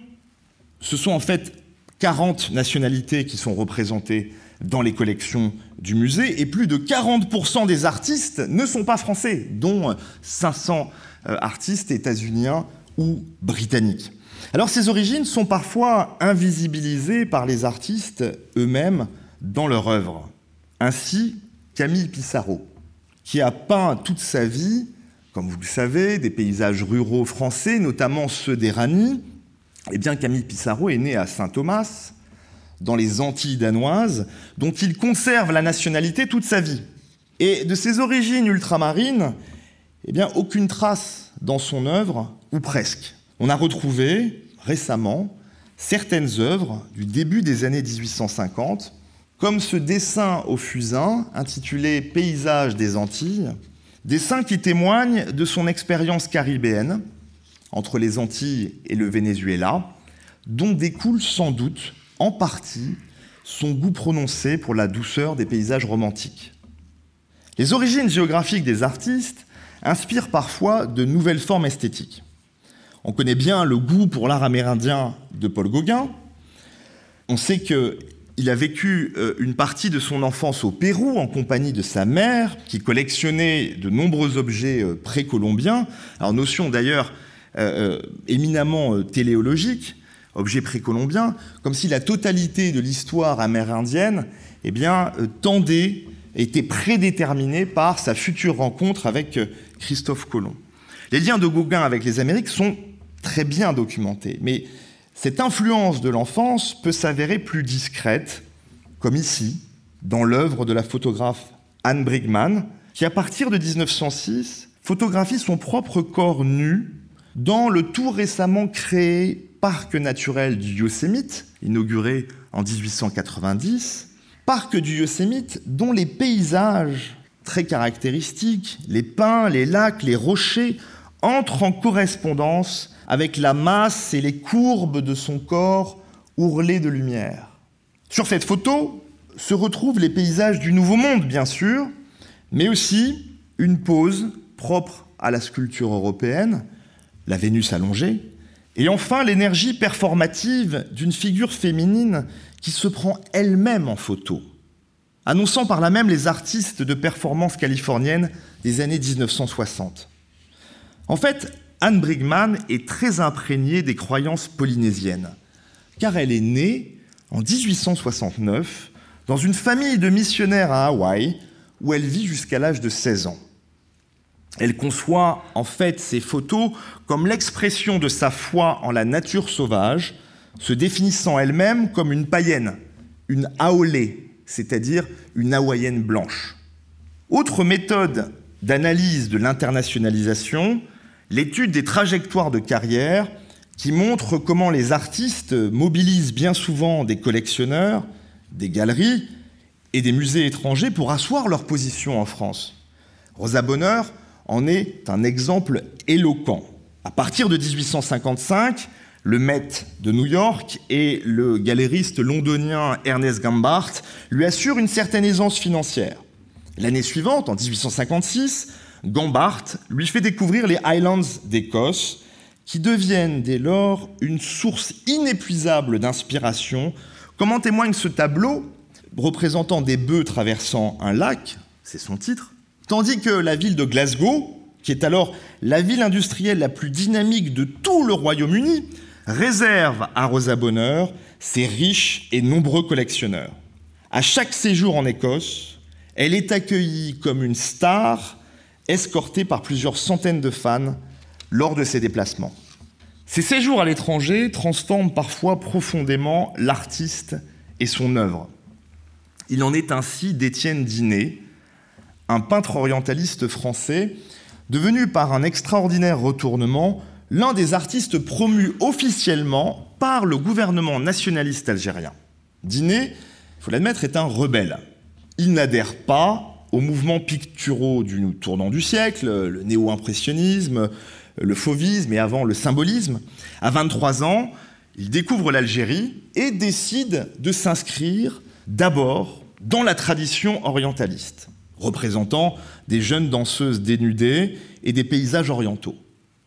Speaker 4: ce sont en fait 40 nationalités qui sont représentées dans les collections du musée et plus de 40% des artistes ne sont pas français, dont 500 euh, artistes états-uniens ou britanniques. Alors ces origines sont parfois invisibilisées par les artistes eux-mêmes dans leur œuvre. Ainsi, Camille Pissarro, qui a peint toute sa vie, comme vous le savez, des paysages ruraux français, notamment ceux des Rani, eh bien Camille Pissarro est né à Saint-Thomas, dans les Antilles danoises, dont il conserve la nationalité toute sa vie. Et de ses origines ultramarines, eh bien aucune trace dans son œuvre, ou presque. On a retrouvé récemment certaines œuvres du début des années 1850, comme ce dessin au fusain intitulé Paysages des Antilles, dessin qui témoigne de son expérience caribéenne entre les Antilles et le Venezuela, dont découle sans doute en partie son goût prononcé pour la douceur des paysages romantiques. Les origines géographiques des artistes inspirent parfois de nouvelles formes esthétiques. On connaît bien le goût pour l'art amérindien de Paul Gauguin. On sait qu'il a vécu euh, une partie de son enfance au Pérou en compagnie de sa mère, qui collectionnait de nombreux objets euh, précolombiens. Alors, notion d'ailleurs euh, éminemment téléologique, objets précolombiens, comme si la totalité de l'histoire amérindienne eh bien, tendait, était prédéterminée par sa future rencontre avec Christophe Colomb. Les liens de Gauguin avec les Amériques sont très bien documenté. Mais cette influence de l'enfance peut s'avérer plus discrète, comme ici, dans l'œuvre de la photographe Anne Brigman, qui à partir de 1906 photographie son propre corps nu dans le tout récemment créé parc naturel du Yosemite, inauguré en 1890, parc du Yosemite dont les paysages très caractéristiques, les pins, les lacs, les rochers, entrent en correspondance avec la masse et les courbes de son corps ourlés de lumière. Sur cette photo se retrouvent les paysages du Nouveau Monde, bien sûr, mais aussi une pose propre à la sculpture européenne, la Vénus allongée, et enfin l'énergie performative d'une figure féminine qui se prend elle-même en photo, annonçant par là même les artistes de performance californiennes des années 1960. En fait, Anne Brigman est très imprégnée des croyances polynésiennes, car elle est née en 1869 dans une famille de missionnaires à Hawaï, où elle vit jusqu'à l'âge de 16 ans. Elle conçoit en fait ses photos comme l'expression de sa foi en la nature sauvage, se définissant elle-même comme une païenne, une aolée, c'est-à-dire une hawaïenne blanche. Autre méthode d'analyse de l'internationalisation, l'étude des trajectoires de carrière qui montre comment les artistes mobilisent bien souvent des collectionneurs, des galeries et des musées étrangers pour asseoir leur position en France. Rosa Bonheur en est un exemple éloquent. À partir de 1855, le Met de New York et le galériste londonien Ernest Gambart lui assurent une certaine aisance financière. L'année suivante, en 1856, Gambart lui fait découvrir les Highlands d'Écosse, qui deviennent dès lors une source inépuisable d'inspiration, comme en témoigne ce tableau représentant des bœufs traversant un lac, c'est son titre, tandis que la ville de Glasgow, qui est alors la ville industrielle la plus dynamique de tout le Royaume-Uni, réserve à Rosa Bonheur ses riches et nombreux collectionneurs. À chaque séjour en Écosse, elle est accueillie comme une star escortée par plusieurs centaines de fans lors de ses déplacements. Ces séjours à l'étranger transforment parfois profondément l'artiste et son œuvre. Il en est ainsi d'Étienne Dinet, un peintre orientaliste français devenu par un extraordinaire retournement l'un des artistes promus officiellement par le gouvernement nationaliste algérien. Dinet, il faut l'admettre, est un rebelle. Il n'adhère pas aux mouvements picturaux du tournant du siècle, le néo-impressionnisme, le fauvisme et avant le symbolisme. À 23 ans, il découvre l'Algérie et décide de s'inscrire d'abord dans la tradition orientaliste, représentant des jeunes danseuses dénudées et des paysages orientaux.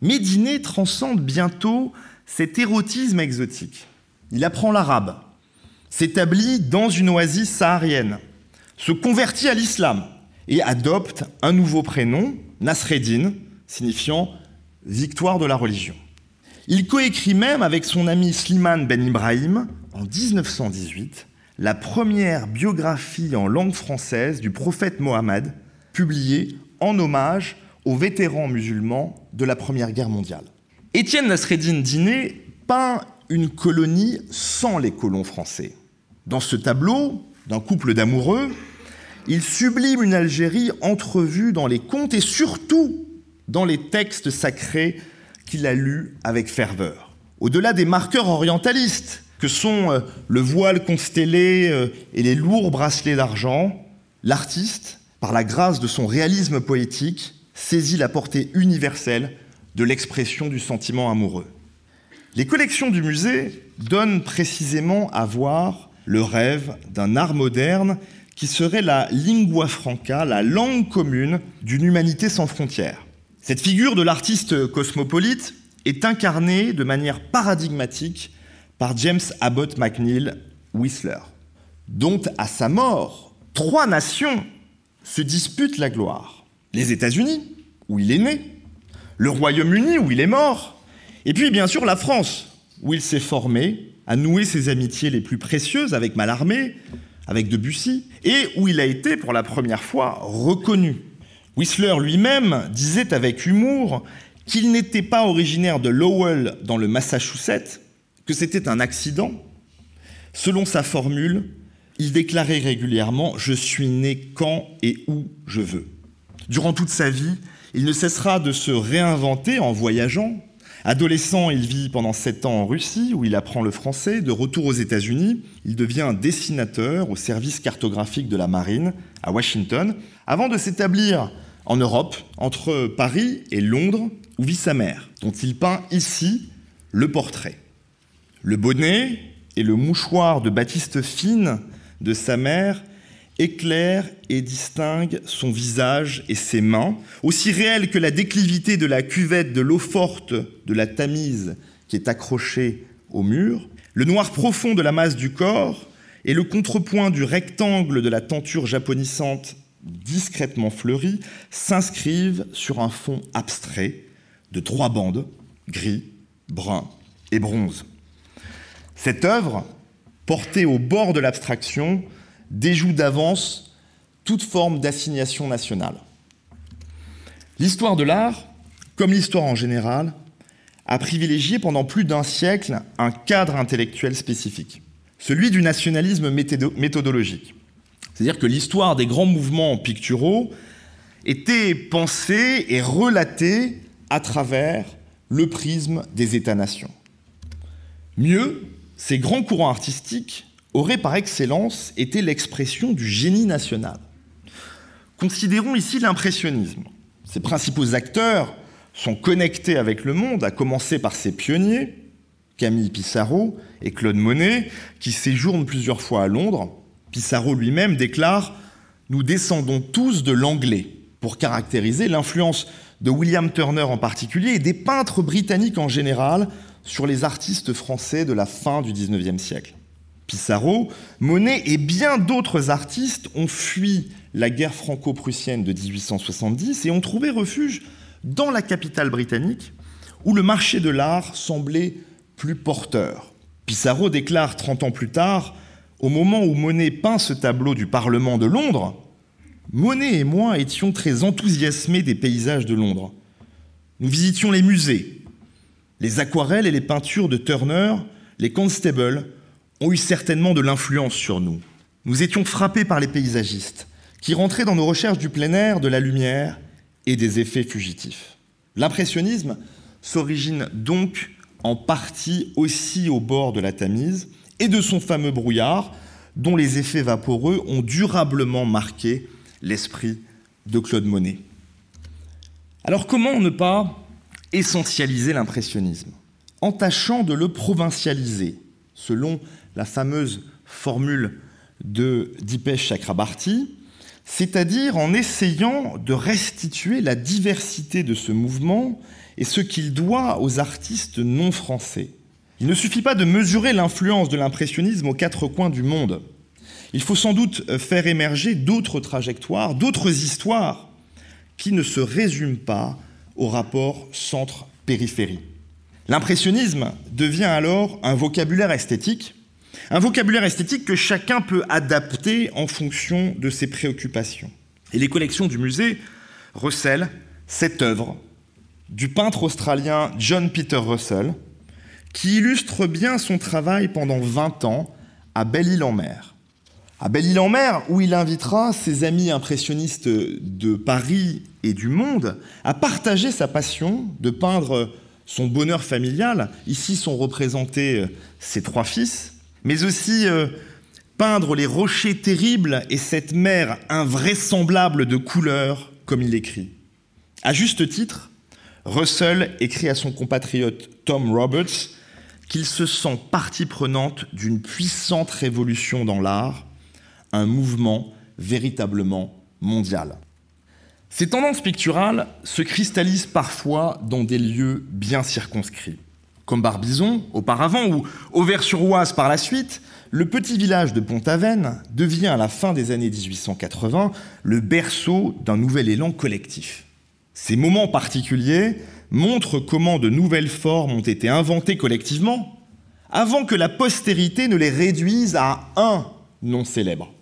Speaker 4: Diné transcende bientôt cet érotisme exotique. Il apprend l'arabe, s'établit dans une oasis saharienne, se convertit à l'islam et adopte un nouveau prénom, Nasreddin, signifiant victoire de la religion. Il coécrit même avec son ami Slimane Ben Ibrahim, en 1918, la première biographie en langue française du prophète Mohammed, publiée en hommage aux vétérans musulmans de la Première Guerre mondiale. Étienne Nasreddin Diné peint une colonie sans les colons français. Dans ce tableau d'un couple d'amoureux, il sublime une Algérie entrevue dans les contes et surtout dans les textes sacrés qu'il a lus avec ferveur. Au-delà des marqueurs orientalistes, que sont euh, le voile constellé euh, et les lourds bracelets d'argent, l'artiste, par la grâce de son réalisme poétique, saisit la portée universelle de l'expression du sentiment amoureux. Les collections du musée donnent précisément à voir le rêve d'un art moderne qui serait la lingua franca, la langue commune d'une humanité sans frontières. Cette figure de l'artiste cosmopolite est incarnée de manière paradigmatique par James Abbott McNeill Whistler, dont à sa mort, trois nations se disputent la gloire. Les États-Unis, où il est né, le Royaume-Uni, où il est mort, et puis bien sûr la France, où il s'est formé, a noué ses amitiés les plus précieuses avec Mallarmé, avec Debussy, et où il a été pour la première fois reconnu Whistler lui-même disait avec humour qu'il n'était pas originaire de Lowell dans le Massachusetts, que c'était un accident. Selon sa formule, il déclarait régulièrement ⁇ Je suis né quand et où je veux ⁇ Durant toute sa vie, il ne cessera de se réinventer en voyageant. Adolescent, il vit pendant sept ans en Russie, où il apprend le français. De retour aux États-Unis, il devient dessinateur au service cartographique de la marine à Washington, avant de s'établir en Europe, entre Paris et Londres, où vit sa mère, dont il peint ici le portrait. Le bonnet et le mouchoir de batiste fine de sa mère éclairent et distinguent son visage et ses mains, aussi réels que la déclivité de la cuvette de l'eau forte de la Tamise qui est accrochée au mur, le noir profond de la masse du corps et le contrepoint du rectangle de la tenture japonissante discrètement fleuries, s'inscrivent sur un fond abstrait de trois bandes, gris, brun et bronze. Cette œuvre, portée au bord de l'abstraction, déjoue d'avance toute forme d'assignation nationale. L'histoire de l'art, comme l'histoire en général, a privilégié pendant plus d'un siècle un cadre intellectuel spécifique, celui du nationalisme méthodologique. C'est-à-dire que l'histoire des grands mouvements picturaux était pensée et relatée à travers le prisme des États-nations. Mieux, ces grands courants artistiques auraient par excellence été l'expression du génie national. Considérons ici l'impressionnisme. Ses principaux acteurs sont connectés avec le monde, à commencer par ses pionniers, Camille Pissarro et Claude Monet, qui séjournent plusieurs fois à Londres. Pissarro lui-même déclare Nous descendons tous de l'anglais, pour caractériser l'influence de William Turner en particulier et des peintres britanniques en général sur les artistes français de la fin du XIXe siècle. Pissarro, Monet et bien d'autres artistes ont fui la guerre franco-prussienne de 1870 et ont trouvé refuge dans la capitale britannique, où le marché de l'art semblait plus porteur. Pissarro déclare 30 ans plus tard, au moment où Monet peint ce tableau du Parlement de Londres, Monet et moi étions très enthousiasmés des paysages de Londres. Nous visitions les musées. Les aquarelles et les peintures de Turner, les Constables, ont eu certainement de l'influence sur nous. Nous étions frappés par les paysagistes, qui rentraient dans nos recherches du plein air, de la lumière et des effets fugitifs. L'impressionnisme s'origine donc en partie aussi au bord de la Tamise et de son fameux brouillard, dont les effets vaporeux ont durablement marqué l'esprit de Claude Monet. Alors comment ne pas essentialiser l'impressionnisme? En tâchant de le provincialiser, selon la fameuse formule de Dipesh Chakrabarti, c'est-à-dire en essayant de restituer la diversité de ce mouvement et ce qu'il doit aux artistes non français. Il ne suffit pas de mesurer l'influence de l'impressionnisme aux quatre coins du monde. Il faut sans doute faire émerger d'autres trajectoires, d'autres histoires qui ne se résument pas au rapport centre-périphérie. L'impressionnisme devient alors un vocabulaire esthétique, un vocabulaire esthétique que chacun peut adapter en fonction de ses préoccupations. Et les collections du musée recèlent cette œuvre du peintre australien John Peter Russell, qui illustre bien son travail pendant 20 ans à Belle-Île-en-Mer à Belle-Île-en-Mer, où il invitera ses amis impressionnistes de Paris et du monde à partager sa passion de peindre son bonheur familial. Ici sont représentés euh, ses trois fils, mais aussi euh, peindre les rochers terribles et cette mer invraisemblable de couleurs, comme il écrit. À juste titre, Russell écrit à son compatriote Tom Roberts qu'il se sent partie prenante d'une puissante révolution dans l'art un mouvement véritablement mondial. Ces tendances picturales se cristallisent parfois dans des lieux bien circonscrits. Comme Barbizon auparavant ou Auvers-sur-Oise par la suite, le petit village de Pont-Aven devient à la fin des années 1880 le berceau d'un nouvel élan collectif. Ces moments particuliers montrent comment de nouvelles formes ont été inventées collectivement avant que la postérité ne les réduise à un nom célèbre.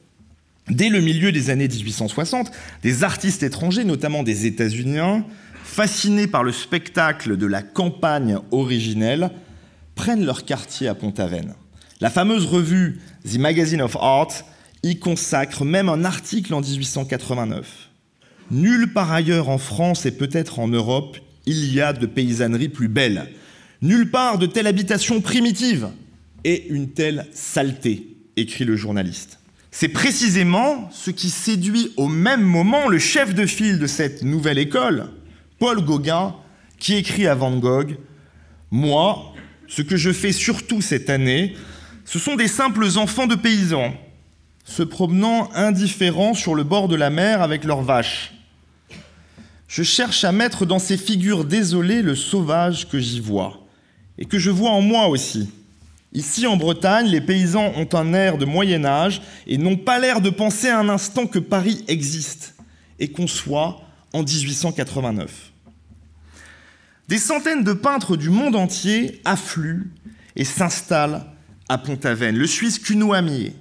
Speaker 4: Dès le milieu des années 1860, des artistes étrangers, notamment des États-Unis, fascinés par le spectacle de la campagne originelle, prennent leur quartier à Pont-Aven. La fameuse revue The Magazine of Art y consacre même un article en 1889. Nulle part ailleurs en France et peut-être en Europe, il y a de paysannerie plus belle. Nulle part de telle habitation primitive et une telle saleté, écrit le journaliste. C'est précisément ce qui séduit au même moment le chef de file de cette nouvelle école, Paul Gauguin, qui écrit à Van Gogh Moi, ce que je fais surtout cette année, ce sont des simples enfants de paysans, se promenant indifférents sur le bord de la mer avec leurs vaches. Je cherche à mettre dans ces figures désolées le sauvage que j'y vois, et que je vois en moi aussi. Ici en Bretagne, les paysans ont un air de Moyen Âge et n'ont pas l'air de penser un instant que Paris existe et qu'on soit en 1889. Des centaines de peintres du monde entier affluent et s'installent à Pont-Aven. Le Suisse Kuno Amier,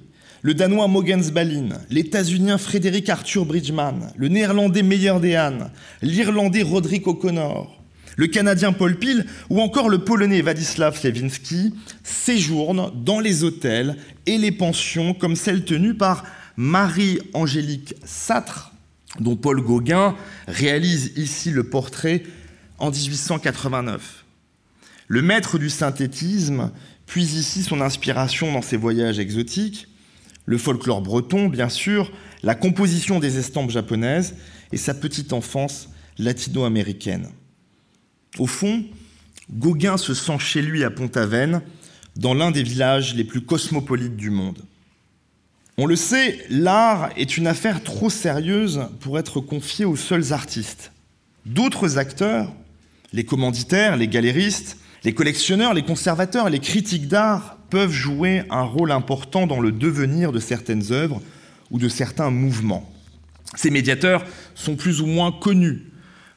Speaker 4: le Danois Mogens Balin, l'États-Unien Frédéric Arthur Bridgman, le Néerlandais Meyer Dehan, l'Irlandais Roderick O'Connor, le Canadien Paul Pil ou encore le Polonais Władysław Lewinsky séjournent dans les hôtels et les pensions comme celles tenues par Marie-Angélique Satre, dont Paul Gauguin réalise ici le portrait en 1889. Le maître du synthétisme puise ici son inspiration dans ses voyages exotiques, le folklore breton, bien sûr, la composition des estampes japonaises et sa petite enfance latino-américaine. Au fond, Gauguin se sent chez lui à Pont-Aven, dans l'un des villages les plus cosmopolites du monde. On le sait, l'art est une affaire trop sérieuse pour être confiée aux seuls artistes. D'autres acteurs, les commanditaires, les galéristes, les collectionneurs, les conservateurs et les critiques d'art peuvent jouer un rôle important dans le devenir de certaines œuvres ou de certains mouvements. Ces médiateurs sont plus ou moins connus.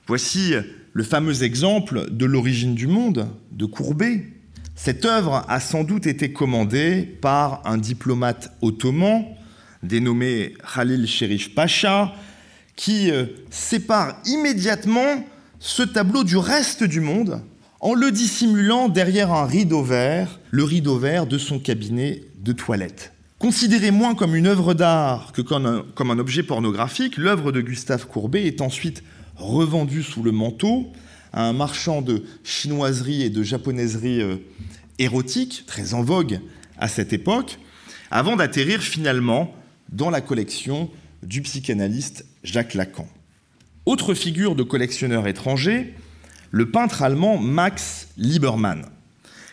Speaker 4: Voici le fameux exemple de L'origine du monde de Courbet. Cette œuvre a sans doute été commandée par un diplomate ottoman dénommé Khalil Sherif Pacha, qui euh, sépare immédiatement ce tableau du reste du monde en le dissimulant derrière un rideau vert, le rideau vert de son cabinet de toilette. Considéré moins comme une œuvre d'art que comme un, objet pornographique, l'œuvre de Gustave Courbet est ensuite revendue sous le manteau à un marchand de chinoiserie et de japonaiserie euh, érotique, très en vogue à cette époque, avant d'atterrir finalement dans la collection du psychanalyste Jacques Lacan. Autre figure de collectionneur étranger, le peintre allemand Max Liebermann,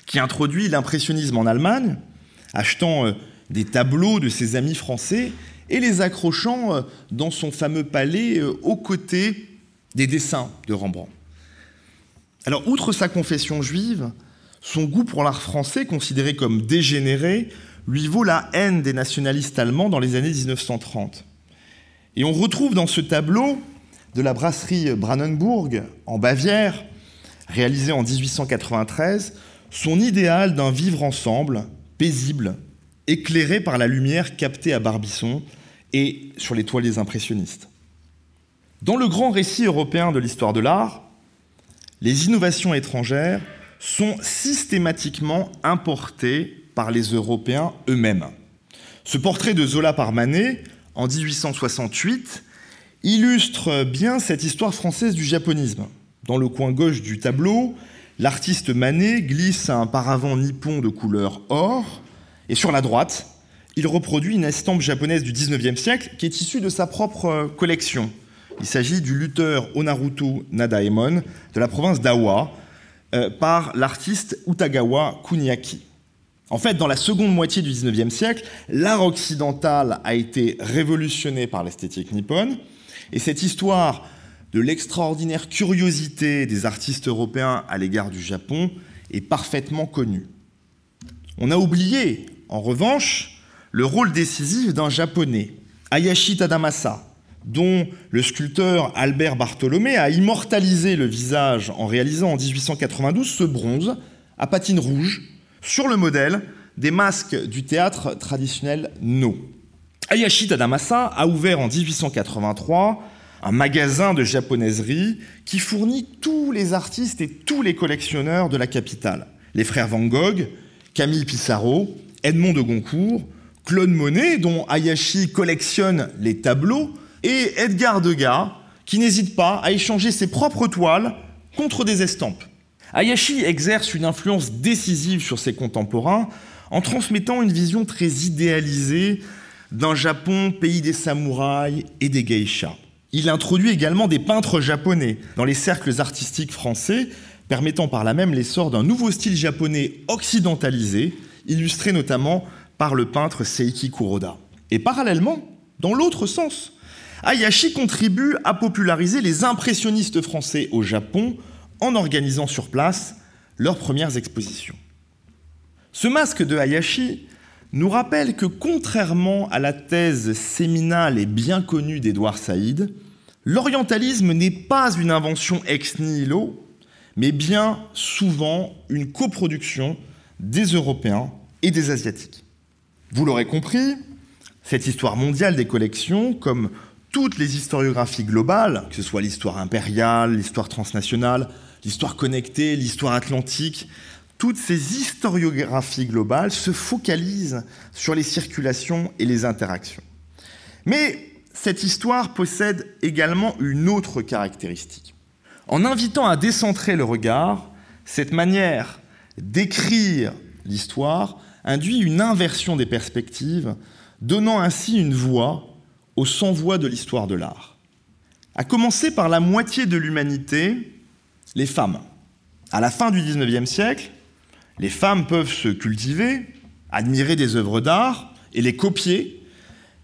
Speaker 4: qui introduit l'impressionnisme en Allemagne, achetant euh, des tableaux de ses amis français et les accrochant euh, dans son fameux palais euh, aux côtés des dessins de Rembrandt. Alors, outre sa confession juive, son goût pour l'art français, considéré comme dégénéré, lui vaut la haine des nationalistes allemands dans les années 1930. Et on retrouve dans ce tableau de la brasserie Brandenburg, en Bavière, réalisé en 1893, son idéal d'un vivre ensemble, paisible, éclairé par la lumière captée à Barbizon et sur les toiles impressionnistes. Dans le grand récit européen de l'histoire de l'art, les innovations étrangères sont systématiquement importées par les Européens eux-mêmes. Ce portrait de Zola par Manet, en 1868, illustre bien cette histoire française du japonisme. Dans le coin gauche du tableau, l'artiste Manet glisse un paravent nippon de couleur or, et sur la droite, il reproduit une estampe japonaise du 19e siècle qui est issue de sa propre collection. Il s'agit du lutteur Onaruto Nadaemon de la province d'Awa euh, par l'artiste Utagawa Kuniaki. En fait, dans la seconde moitié du 19e siècle, l'art occidental a été révolutionné par l'esthétique nippone, et cette histoire de l'extraordinaire curiosité des artistes européens à l'égard du Japon est parfaitement connue. On a oublié, en revanche, le rôle décisif d'un japonais, Hayashi Tadamasa, dont le sculpteur Albert Bartholomé a immortalisé le visage en réalisant en 1892 ce bronze à patine rouge sur le modèle des masques du théâtre traditionnel No. Hayashi Tadamasa a ouvert en 1883 un magasin de japonaiserie qui fournit tous les artistes et tous les collectionneurs de la capitale. Les frères Van Gogh, Camille Pissarro, Edmond de Goncourt, Claude Monet, dont Hayashi collectionne les tableaux, et Edgar Degas, qui n'hésite pas à échanger ses propres toiles contre des estampes. Hayashi exerce une influence décisive sur ses contemporains en transmettant une vision très idéalisée d'un Japon pays des samouraïs et des geishas. Il introduit également des peintres japonais dans les cercles artistiques français, permettant par là même l'essor d'un nouveau style japonais occidentalisé, illustré notamment par le peintre Seiki Kuroda. Et parallèlement, dans l'autre sens, Hayashi contribue à populariser les impressionnistes français au Japon en organisant sur place leurs premières expositions. Ce masque de Hayashi nous rappelle que contrairement à la thèse séminale et bien connue d'Edouard Saïd, l'orientalisme n'est pas une invention ex nihilo, mais bien souvent une coproduction des Européens et des Asiatiques. Vous l'aurez compris, cette histoire mondiale des collections, comme toutes les historiographies globales, que ce soit l'histoire impériale, l'histoire transnationale, l'histoire connectée, l'histoire atlantique, toutes ces historiographies globales se focalisent sur les circulations et les interactions. Mais cette histoire possède également une autre caractéristique. En invitant à décentrer le regard, cette manière d'écrire l'histoire induit une inversion des perspectives, donnant ainsi une voix aux sans-voix de l'histoire de l'art. À commencer par la moitié de l'humanité, les femmes. À la fin du XIXe siècle, les femmes peuvent se cultiver, admirer des œuvres d'art et les copier,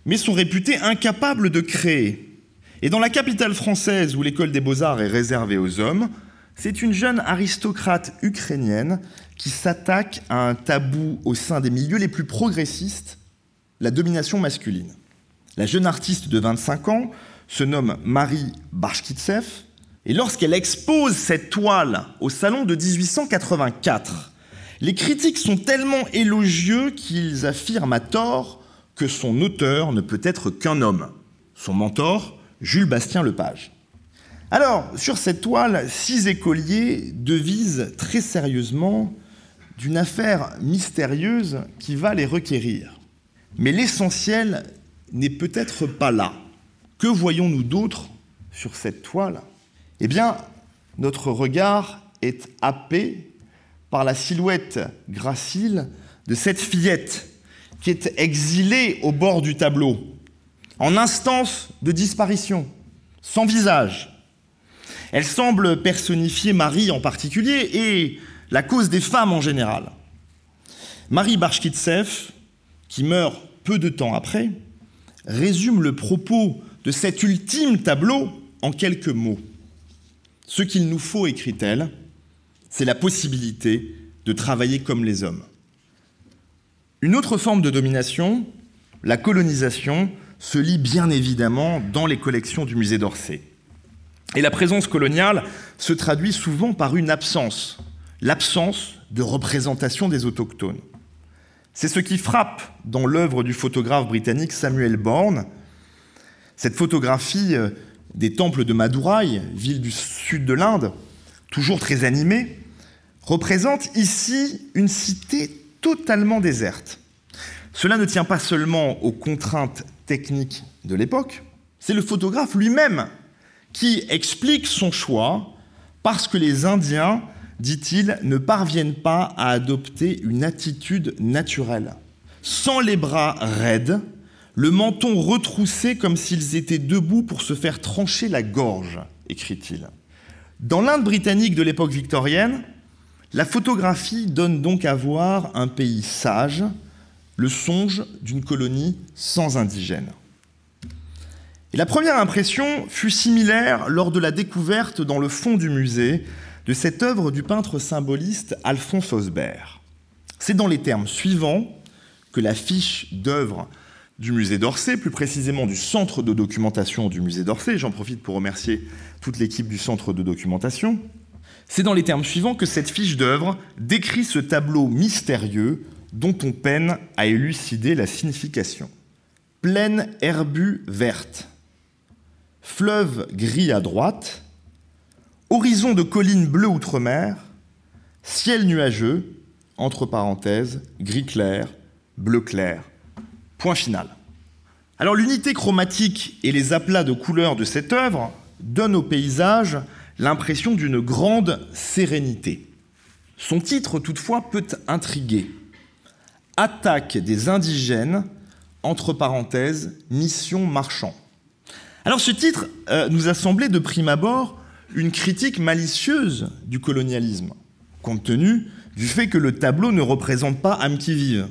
Speaker 4: mais sont réputées incapables de créer. Et dans la capitale française où l'école des beaux-arts est réservée aux hommes, c'est une jeune aristocrate ukrainienne qui s'attaque à un tabou au sein des milieux les plus progressistes, la domination masculine. La jeune artiste de 25 ans se nomme Marie Barchkitsev, et lorsqu'elle expose cette toile au salon de 1884, les critiques sont tellement élogieux qu'ils affirment à tort que son auteur ne peut être qu'un homme, son mentor, Jules Bastien Lepage. Alors, sur cette toile, six écoliers devisent très sérieusement d'une affaire mystérieuse qui va les requérir. Mais l'essentiel n'est peut-être pas là. Que voyons-nous d'autre sur cette toile? Eh bien, notre regard est happé par la silhouette gracile de cette fillette qui est exilée au bord du tableau, en instance de disparition, sans visage. Elle semble personnifier Marie en particulier et la cause des femmes en général. Marie Barchkitsev, qui meurt peu de temps après, résume le propos de cet ultime tableau en quelques mots. Ce qu'il nous faut, écrit-elle, c'est la possibilité de travailler comme les hommes. Une autre forme de domination, la colonisation, se lit bien évidemment dans les collections du musée d'Orsay. Et la présence coloniale se traduit souvent par une absence, l'absence de représentation des autochtones. C'est ce qui frappe dans l'œuvre du photographe britannique Samuel Bourne. Cette photographie euh, des temples de Madurai, ville du sud de l'Inde, toujours très animée, représente ici une cité totalement déserte. Cela ne tient pas seulement aux contraintes techniques de l'époque, c'est le photographe lui-même qui explique son choix parce que les Indiens dit-il, ne parviennent pas à adopter une attitude naturelle. Sans les bras raides, le menton retroussé comme s'ils étaient debout pour se faire trancher la gorge, écrit-il. Dans l'Inde britannique de l'époque victorienne, la photographie donne donc à voir un pays sage, le songe d'une colonie sans indigènes. Et la première impression fut similaire lors de la découverte dans le fond du musée de cette œuvre du peintre symboliste Alphonse Osbert. C'est dans les termes suivants que la fiche d'œuvre du musée d'Orsay, plus précisément du centre de documentation du musée d'Orsay, j'en profite pour remercier toute l'équipe du centre de documentation, c'est dans les termes suivants que cette fiche d'œuvre décrit ce tableau mystérieux dont on peine à élucider la signification. Plaine herbue verte, fleuve gris à droite, Horizon de collines bleues outre-mer, ciel nuageux, entre parenthèses, gris clair, bleu clair. Point final. Alors l'unité chromatique et les aplats de couleurs de cette œuvre donnent au paysage l'impression d'une grande sérénité. Son titre, toutefois, peut intriguer. Attaque des indigènes, entre parenthèses, mission marchand. Alors ce titre euh, nous a semblé de prime abord une critique malicieuse du colonialisme, compte tenu du fait que le tableau ne représente pas âme qui vive.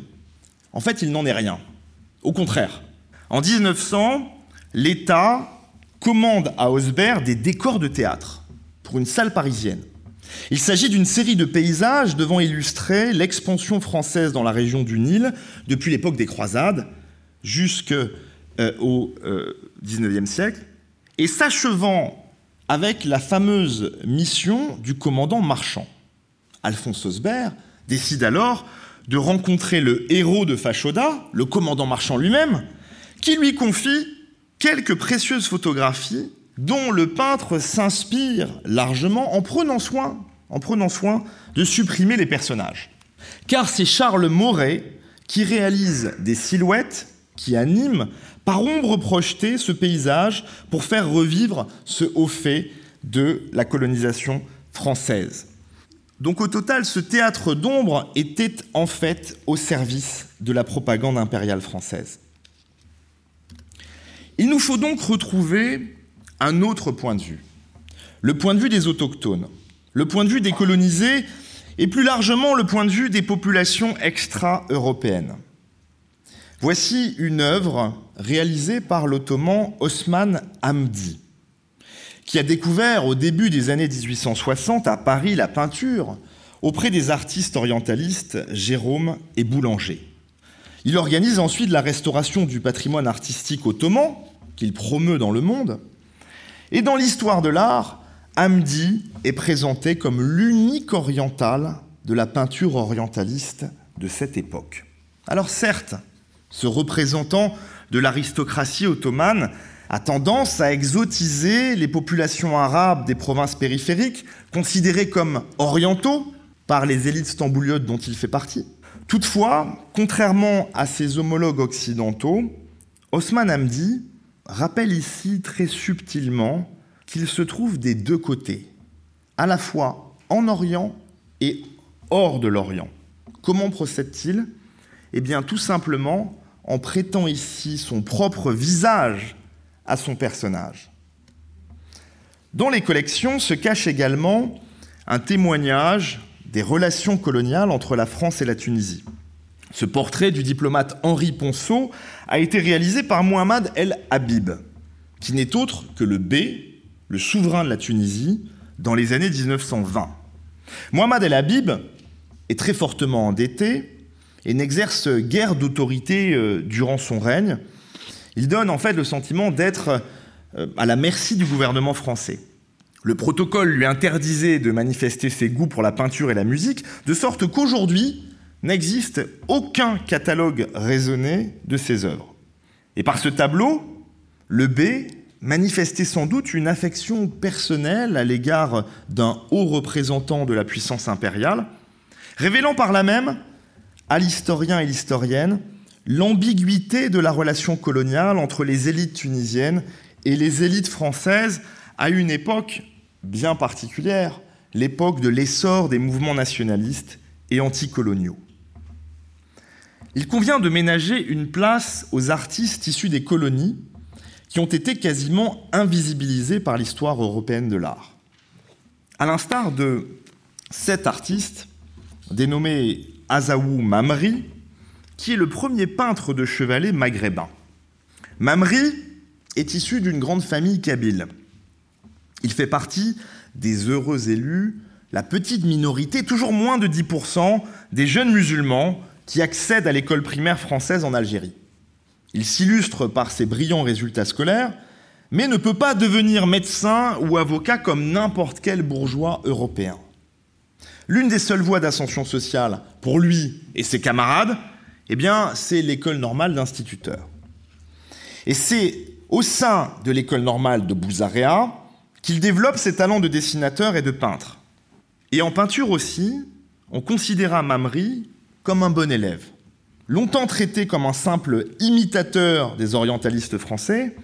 Speaker 4: En fait, il n'en est rien. Au contraire, en 1900, l'État commande à Osbert des décors de théâtre une salle parisienne. Il s'agit d'une série de paysages devant illustrer l'expansion française dans la région du Nil depuis l'époque des croisades jusqu'au euh, XIXe euh, siècle, et s'achevant avec la fameuse mission du commandant marchand. Alphonse Osbert décide alors de rencontrer le héros de Fachoda, le commandant marchand lui-même, qui lui confie quelques précieuses photographies dont le peintre s'inspire largement en prenant soin, de supprimer les personnages. Car c'est Charles Moret qui réalise des silhouettes qui anime, par ombre projetée, ce paysage pour faire revivre ce haut fait de la colonisation française. Donc au total, ce théâtre d'ombre était en fait au service de la propagande impériale française. Il nous faut donc retrouver un autre point de vue, le point de vue des autochtones, le point de vue des colonisés et plus largement le point de vue des populations extra-européennes. Voici une œuvre réalisée par l'ottoman Osman Hamdi, qui a découvert au début des années 1860 à Paris la peinture auprès des artistes orientalistes Jérôme et Boulanger. Il organise ensuite la restauration du patrimoine artistique ottoman, qu'il promeut dans le monde. Et dans l'histoire de l'art, Hamdi est présenté comme l'unique oriental de la peinture orientaliste de cette époque. Alors certes, ce représentant de l'aristocratie ottomane a tendance à exotiser les populations arabes des provinces périphériques, considérées comme orientaux par les élites stambouliotes dont il fait partie. Toutefois, contrairement à ses homologues occidentaux, Osman Hamdi rappelle ici très subtilement qu'il se trouve des deux côtés, à la fois en Orient et hors de l'Orient. Comment procède-t-il? Eh bien tout simplement en prêtant ici son propre visage à son personnage. Dans les collections se cache également un témoignage des relations coloniales entre la France et la Tunisie. Ce portrait du diplomate Henri Ponceau a été réalisé par Mohamed El Habib, qui n'est autre que le B, le souverain de la Tunisie, dans les années 1920. Mohamed El Habib est très fortement endetté et n'exerce guère d'autorité euh, durant son règne. Il donne en fait le sentiment d'être euh, à la merci du gouvernement français. Le protocole lui interdisait de manifester ses goûts pour la peinture et la musique, de sorte qu'aujourd'hui n'existe aucun catalogue raisonné de ses œuvres. Et par ce tableau, le B manifestait sans doute une affection personnelle à l'égard d'un haut représentant de la puissance impériale, révélant par là même à l'historien et l'historienne l'ambiguïté de la relation coloniale entre les élites tunisiennes et les élites françaises à une époque bien particulière, l'époque de l'essor des mouvements nationalistes et anticoloniaux. Il convient de ménager une place aux artistes issus des colonies qui ont été quasiment invisibilisés par l'histoire européenne de l'art. À l'instar de cet artiste, dénommé Azaou Mamri, qui est le premier peintre de chevalet maghrébin. Mamri est issu d'une grande famille kabyle. Il fait partie des heureux élus, la petite minorité, toujours moins de 10%, des jeunes musulmans qui accèdent à l'école primaire française en Algérie. Il s'illustre par ses brillants résultats scolaires, mais ne peut pas devenir médecin ou avocat comme n'importe quel bourgeois européen. L'une des seules voies d'ascension sociale pour lui et ses camarades, eh bien, c'est l'école normale d'instituteur. Et c'est au sein de l'école normale de Bouzarea qu'il développe ses talents de dessinateur et de peintre. Et en peinture aussi, on considéra Mamri comme un bon élève. Longtemps traité comme un simple imitateur des orientalistes français,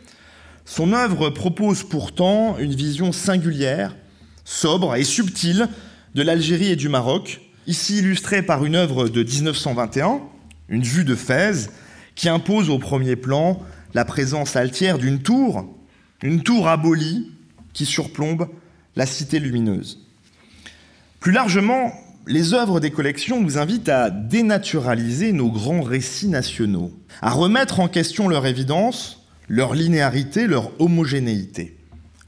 Speaker 4: son œuvre propose pourtant une vision singulière, sobre et subtile de l'Algérie et du Maroc, ici illustrée par une œuvre de 1921, une vue de Fès, qui impose au premier plan la présence altière d'une tour, une tour abolie, qui surplombe la cité lumineuse. Plus largement, les œuvres des collections nous invitent à dénaturaliser nos grands récits nationaux, à remettre en question leur évidence, leur linéarité, leur homogénéité.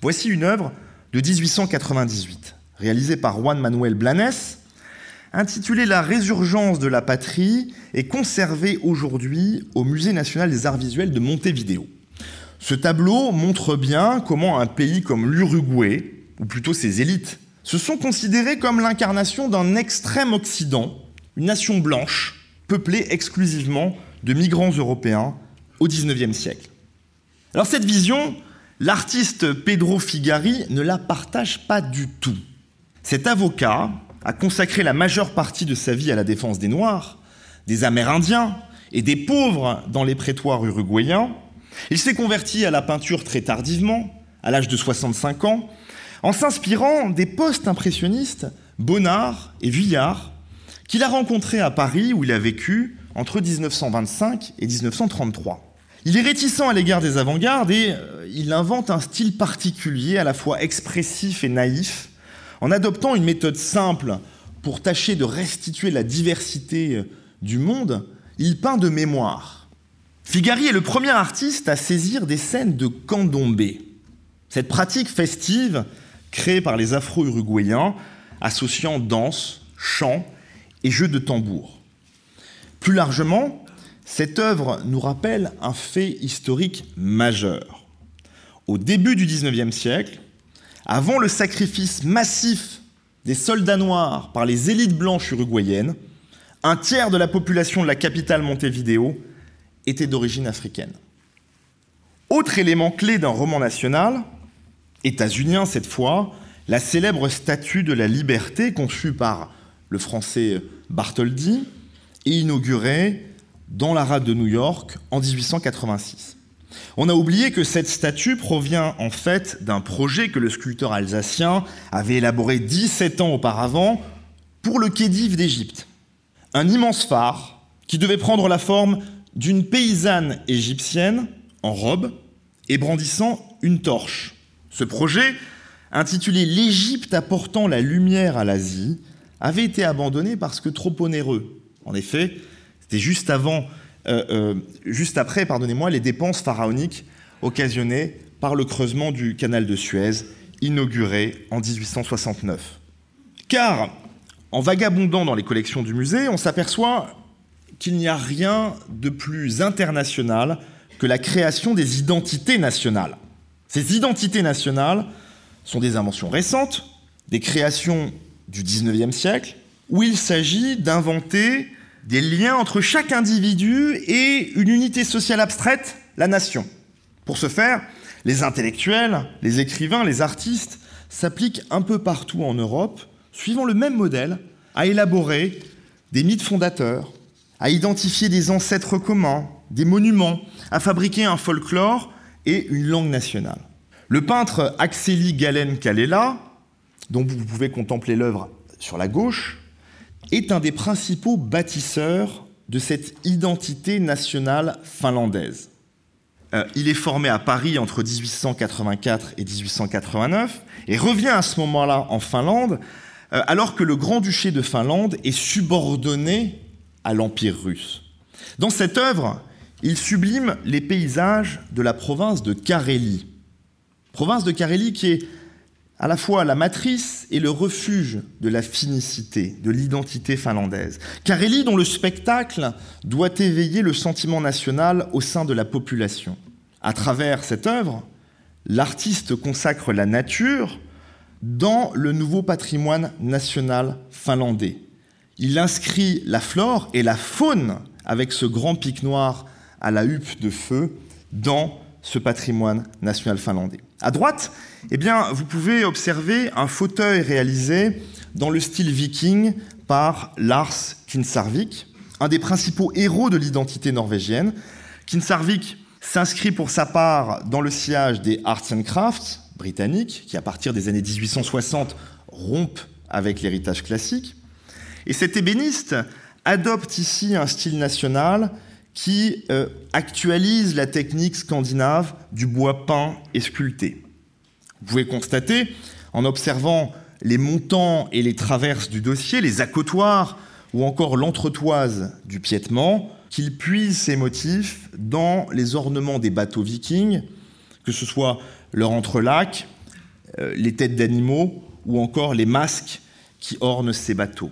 Speaker 4: Voici une œuvre de 1898, réalisée par Juan Manuel Blanes, intitulée La résurgence de la patrie et conservée aujourd'hui au Musée national des arts visuels de Montevideo. Ce tableau montre bien comment un pays comme l'Uruguay, ou plutôt ses élites, se sont considérés comme l'incarnation d'un extrême Occident, une nation blanche, peuplée exclusivement de migrants européens au XIXe siècle. Alors cette vision, l'artiste Pedro Figari ne la partage pas du tout. Cet avocat a consacré la majeure partie de sa vie à la défense des Noirs, des Amérindiens et des pauvres dans les prétoires uruguayens. Il s'est converti à la peinture très tardivement, à l'âge de 65 ans, en s'inspirant des post-impressionnistes Bonnard et Vuillard, qu'il a rencontrés à Paris où il a vécu entre 1925 et 1933. Il est réticent à l'égard des avant-gardes et euh, il invente un style particulier, à la fois expressif et naïf, en adoptant une méthode simple pour tâcher de restituer la diversité euh, du monde, il peint de mémoire. Figari est le premier artiste à saisir des scènes de candomblé. Cette pratique festive, créée par les Afro-Uruguayens, associant danse, chant et jeu de tambour. Plus largement, cette œuvre nous rappelle un fait historique majeur. Au début du XIXe siècle, avant le sacrifice massif des soldats noirs par les élites blanches uruguayennes, un tiers de la population de la capitale Montevideo était d'origine africaine. Autre élément clé d'un roman national, états-unien cette fois, la célèbre statue de la liberté conçue par le français Bartholdi et inaugurée dans la rade de New York en 1886. On a oublié que cette statue provient en fait d'un projet que le sculpteur alsacien avait élaboré 17 ans auparavant pour le Khedive d'Égypte. Un immense phare qui devait prendre la forme d'une paysanne égyptienne en robe et brandissant une torche. Ce projet, intitulé L'Égypte apportant la lumière à l'Asie, avait été abandonné parce que trop onéreux. En effet, c'était juste avant euh, euh, juste après, pardonnez-moi, les dépenses pharaoniques occasionnées par le creusement du canal de Suez, inauguré en 1869. Car, en vagabondant dans les collections du musée, on s'aperçoit qu'il n'y a rien de plus international que la création des identités nationales. Ces identités nationales sont des inventions récentes, des créations du XIXe siècle, où il s'agit d'inventer des liens entre chaque individu et une unité sociale abstraite, la nation. Pour ce faire, les intellectuels, les écrivains, les artistes s'appliquent un peu partout en Europe, suivant le même modèle, à élaborer des mythes fondateurs, à identifier des ancêtres communs, des monuments, à fabriquer un folklore et une langue nationale. Le peintre Axeli Galen Kalela, dont vous pouvez contempler l'œuvre sur la gauche, est un des principaux bâtisseurs de cette identité nationale finlandaise. Euh, il est formé à Paris entre 1884 et 1889 et revient à ce moment-là en Finlande euh, alors que le Grand-Duché de Finlande est subordonné à l'Empire russe. Dans cette œuvre, il sublime les paysages de la province de Carélie. Province de Carélie qui est à la fois la matrice et le refuge de la finicité, de l'identité finlandaise. Kareli, dont le spectacle doit éveiller le sentiment national au sein de la population. À travers cette œuvre, l'artiste consacre la nature dans le nouveau patrimoine national finlandais. Il inscrit la flore et la faune avec ce grand pic noir à la huppe de feu dans ce patrimoine national finlandais. À droite, eh bien, vous pouvez observer un fauteuil réalisé dans le style viking par Lars Kinsarvik, un des principaux héros de l'identité norvégienne. Kinsarvik s'inscrit pour sa part dans le sillage des arts and crafts britanniques, qui à partir des années 1860 rompent avec l'héritage classique. Et cet ébéniste adopte ici un style national qui euh, actualise la technique scandinave du bois peint et sculpté. Vous pouvez constater, en observant les montants et les traverses du dossier, les accotoirs ou encore l'entretoise du piétement, qu'il puise ses motifs dans les ornements des bateaux vikings, que ce soit leur entrelac, euh, les têtes d'animaux ou encore les masques qui ornent ces bateaux.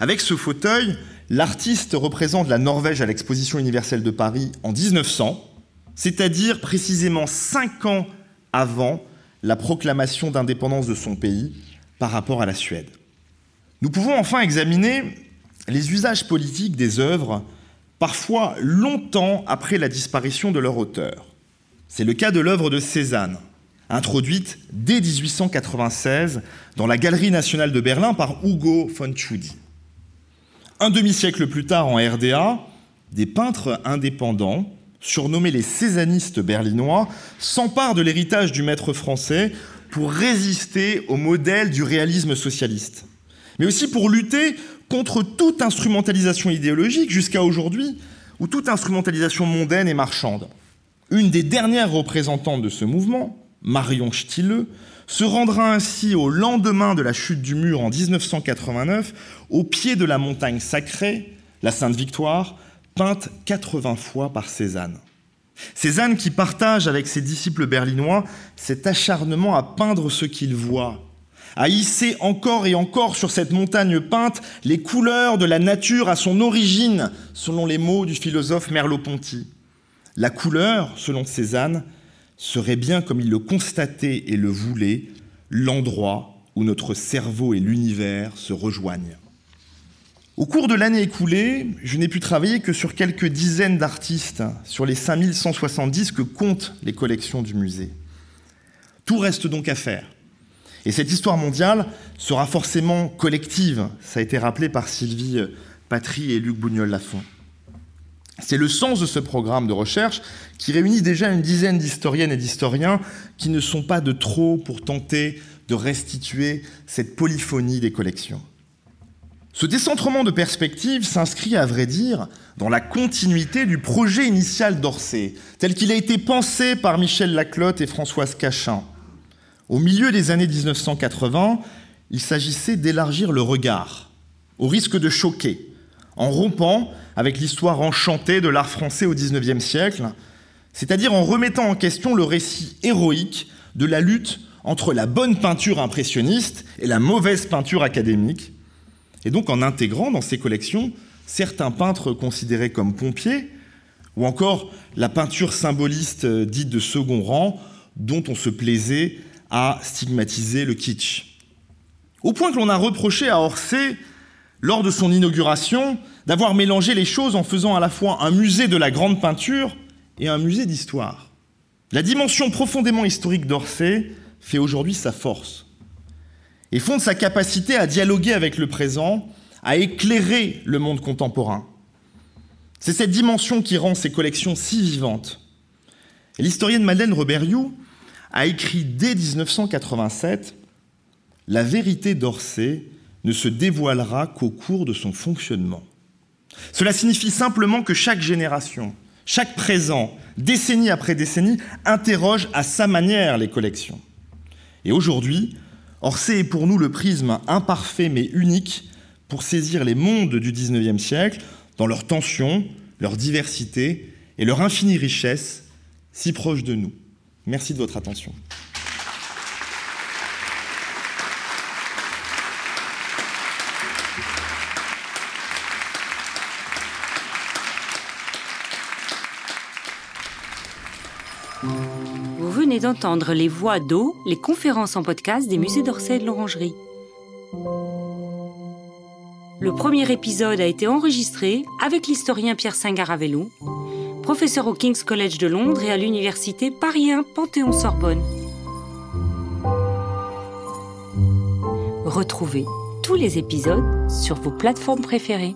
Speaker 4: Avec ce fauteuil, L'artiste représente la Norvège à l'exposition universelle de Paris en 1900, c'est-à-dire précisément cinq ans avant la proclamation d'indépendance de son pays par rapport à la Suède. Nous pouvons enfin examiner les usages politiques des œuvres, parfois longtemps après la disparition de leur auteur. C'est le cas de l'œuvre de Cézanne, introduite dès 1896 dans la Galerie nationale de Berlin par Hugo von Tschudi. Un demi-siècle plus tard, en RDA, des peintres indépendants, surnommés les césanistes berlinois, s'emparent de l'héritage du maître français pour résister au modèle du réalisme socialiste, mais aussi pour lutter contre toute instrumentalisation idéologique jusqu'à aujourd'hui, ou toute instrumentalisation mondaine et marchande. Une des dernières représentantes de ce mouvement, Marion Stille, se rendra ainsi au lendemain de la chute du mur en 1989 au pied de la montagne sacrée, la Sainte Victoire, peinte 80 fois par Cézanne. Cézanne qui partage avec ses disciples berlinois cet acharnement à peindre ce qu'il voit, à hisser encore et encore sur cette montagne peinte les couleurs de la nature à son origine, selon les mots du philosophe Merleau-Ponty. La couleur, selon Cézanne, serait bien comme il le constatait et le voulait, l'endroit où notre cerveau et l'univers se rejoignent. Au cours de l'année écoulée, je n'ai pu travailler que sur quelques dizaines d'artistes sur les 5170 que comptent les collections du musée. Tout reste donc à faire. Et cette histoire mondiale sera forcément collective, ça a été rappelé par Sylvie Patry et Luc Bougnol-Lafont. C'est le sens de ce programme de recherche qui réunit déjà une dizaine d'historiennes et d'historiens qui ne sont pas de trop pour tenter de restituer cette polyphonie des collections. Ce décentrement de perspective s'inscrit, à vrai dire, dans la continuité du projet initial d'Orsay, tel qu'il a été pensé par Michel Laclotte et Françoise Cachin. Au milieu des années 1980, il s'agissait d'élargir le regard, au risque de choquer, en rompant avec l'histoire enchantée de l'art français au XIXe siècle, c'est-à-dire en remettant en question le récit héroïque de la lutte entre la bonne peinture impressionniste et la mauvaise peinture académique, et donc en intégrant dans ses collections certains peintres considérés comme pompiers, ou encore la peinture symboliste dite de second rang, dont on se plaisait à stigmatiser le kitsch. Au point que l'on a reproché à Orsay, lors de son inauguration, d'avoir mélangé les choses en faisant à la fois un musée de la grande peinture et un musée d'histoire. La dimension profondément historique d'Orsay fait aujourd'hui sa force et fonde sa capacité à dialoguer avec le présent, à éclairer le monde contemporain. C'est cette dimension qui rend ses collections si vivantes. l'historienne Madeleine Reberiou a écrit dès 1987 La vérité d'Orsay ne se dévoilera qu'au cours de son fonctionnement. Cela signifie simplement que chaque génération, chaque présent, décennie après décennie, interroge à sa manière les collections. Et aujourd'hui, Orsay est pour nous le prisme imparfait mais unique pour saisir les mondes du XIXe siècle dans leur tension, leur diversité et leur infinie richesse, si proches de nous. Merci de votre attention.
Speaker 1: D'entendre les voix d'eau, les conférences en podcast des musées d'Orsay et de l'Orangerie. Le premier épisode a été enregistré avec l'historien Pierre Singaravello, professeur au King's College de Londres et à l'université Paris 1 Panthéon-Sorbonne. Retrouvez tous les épisodes sur vos plateformes préférées.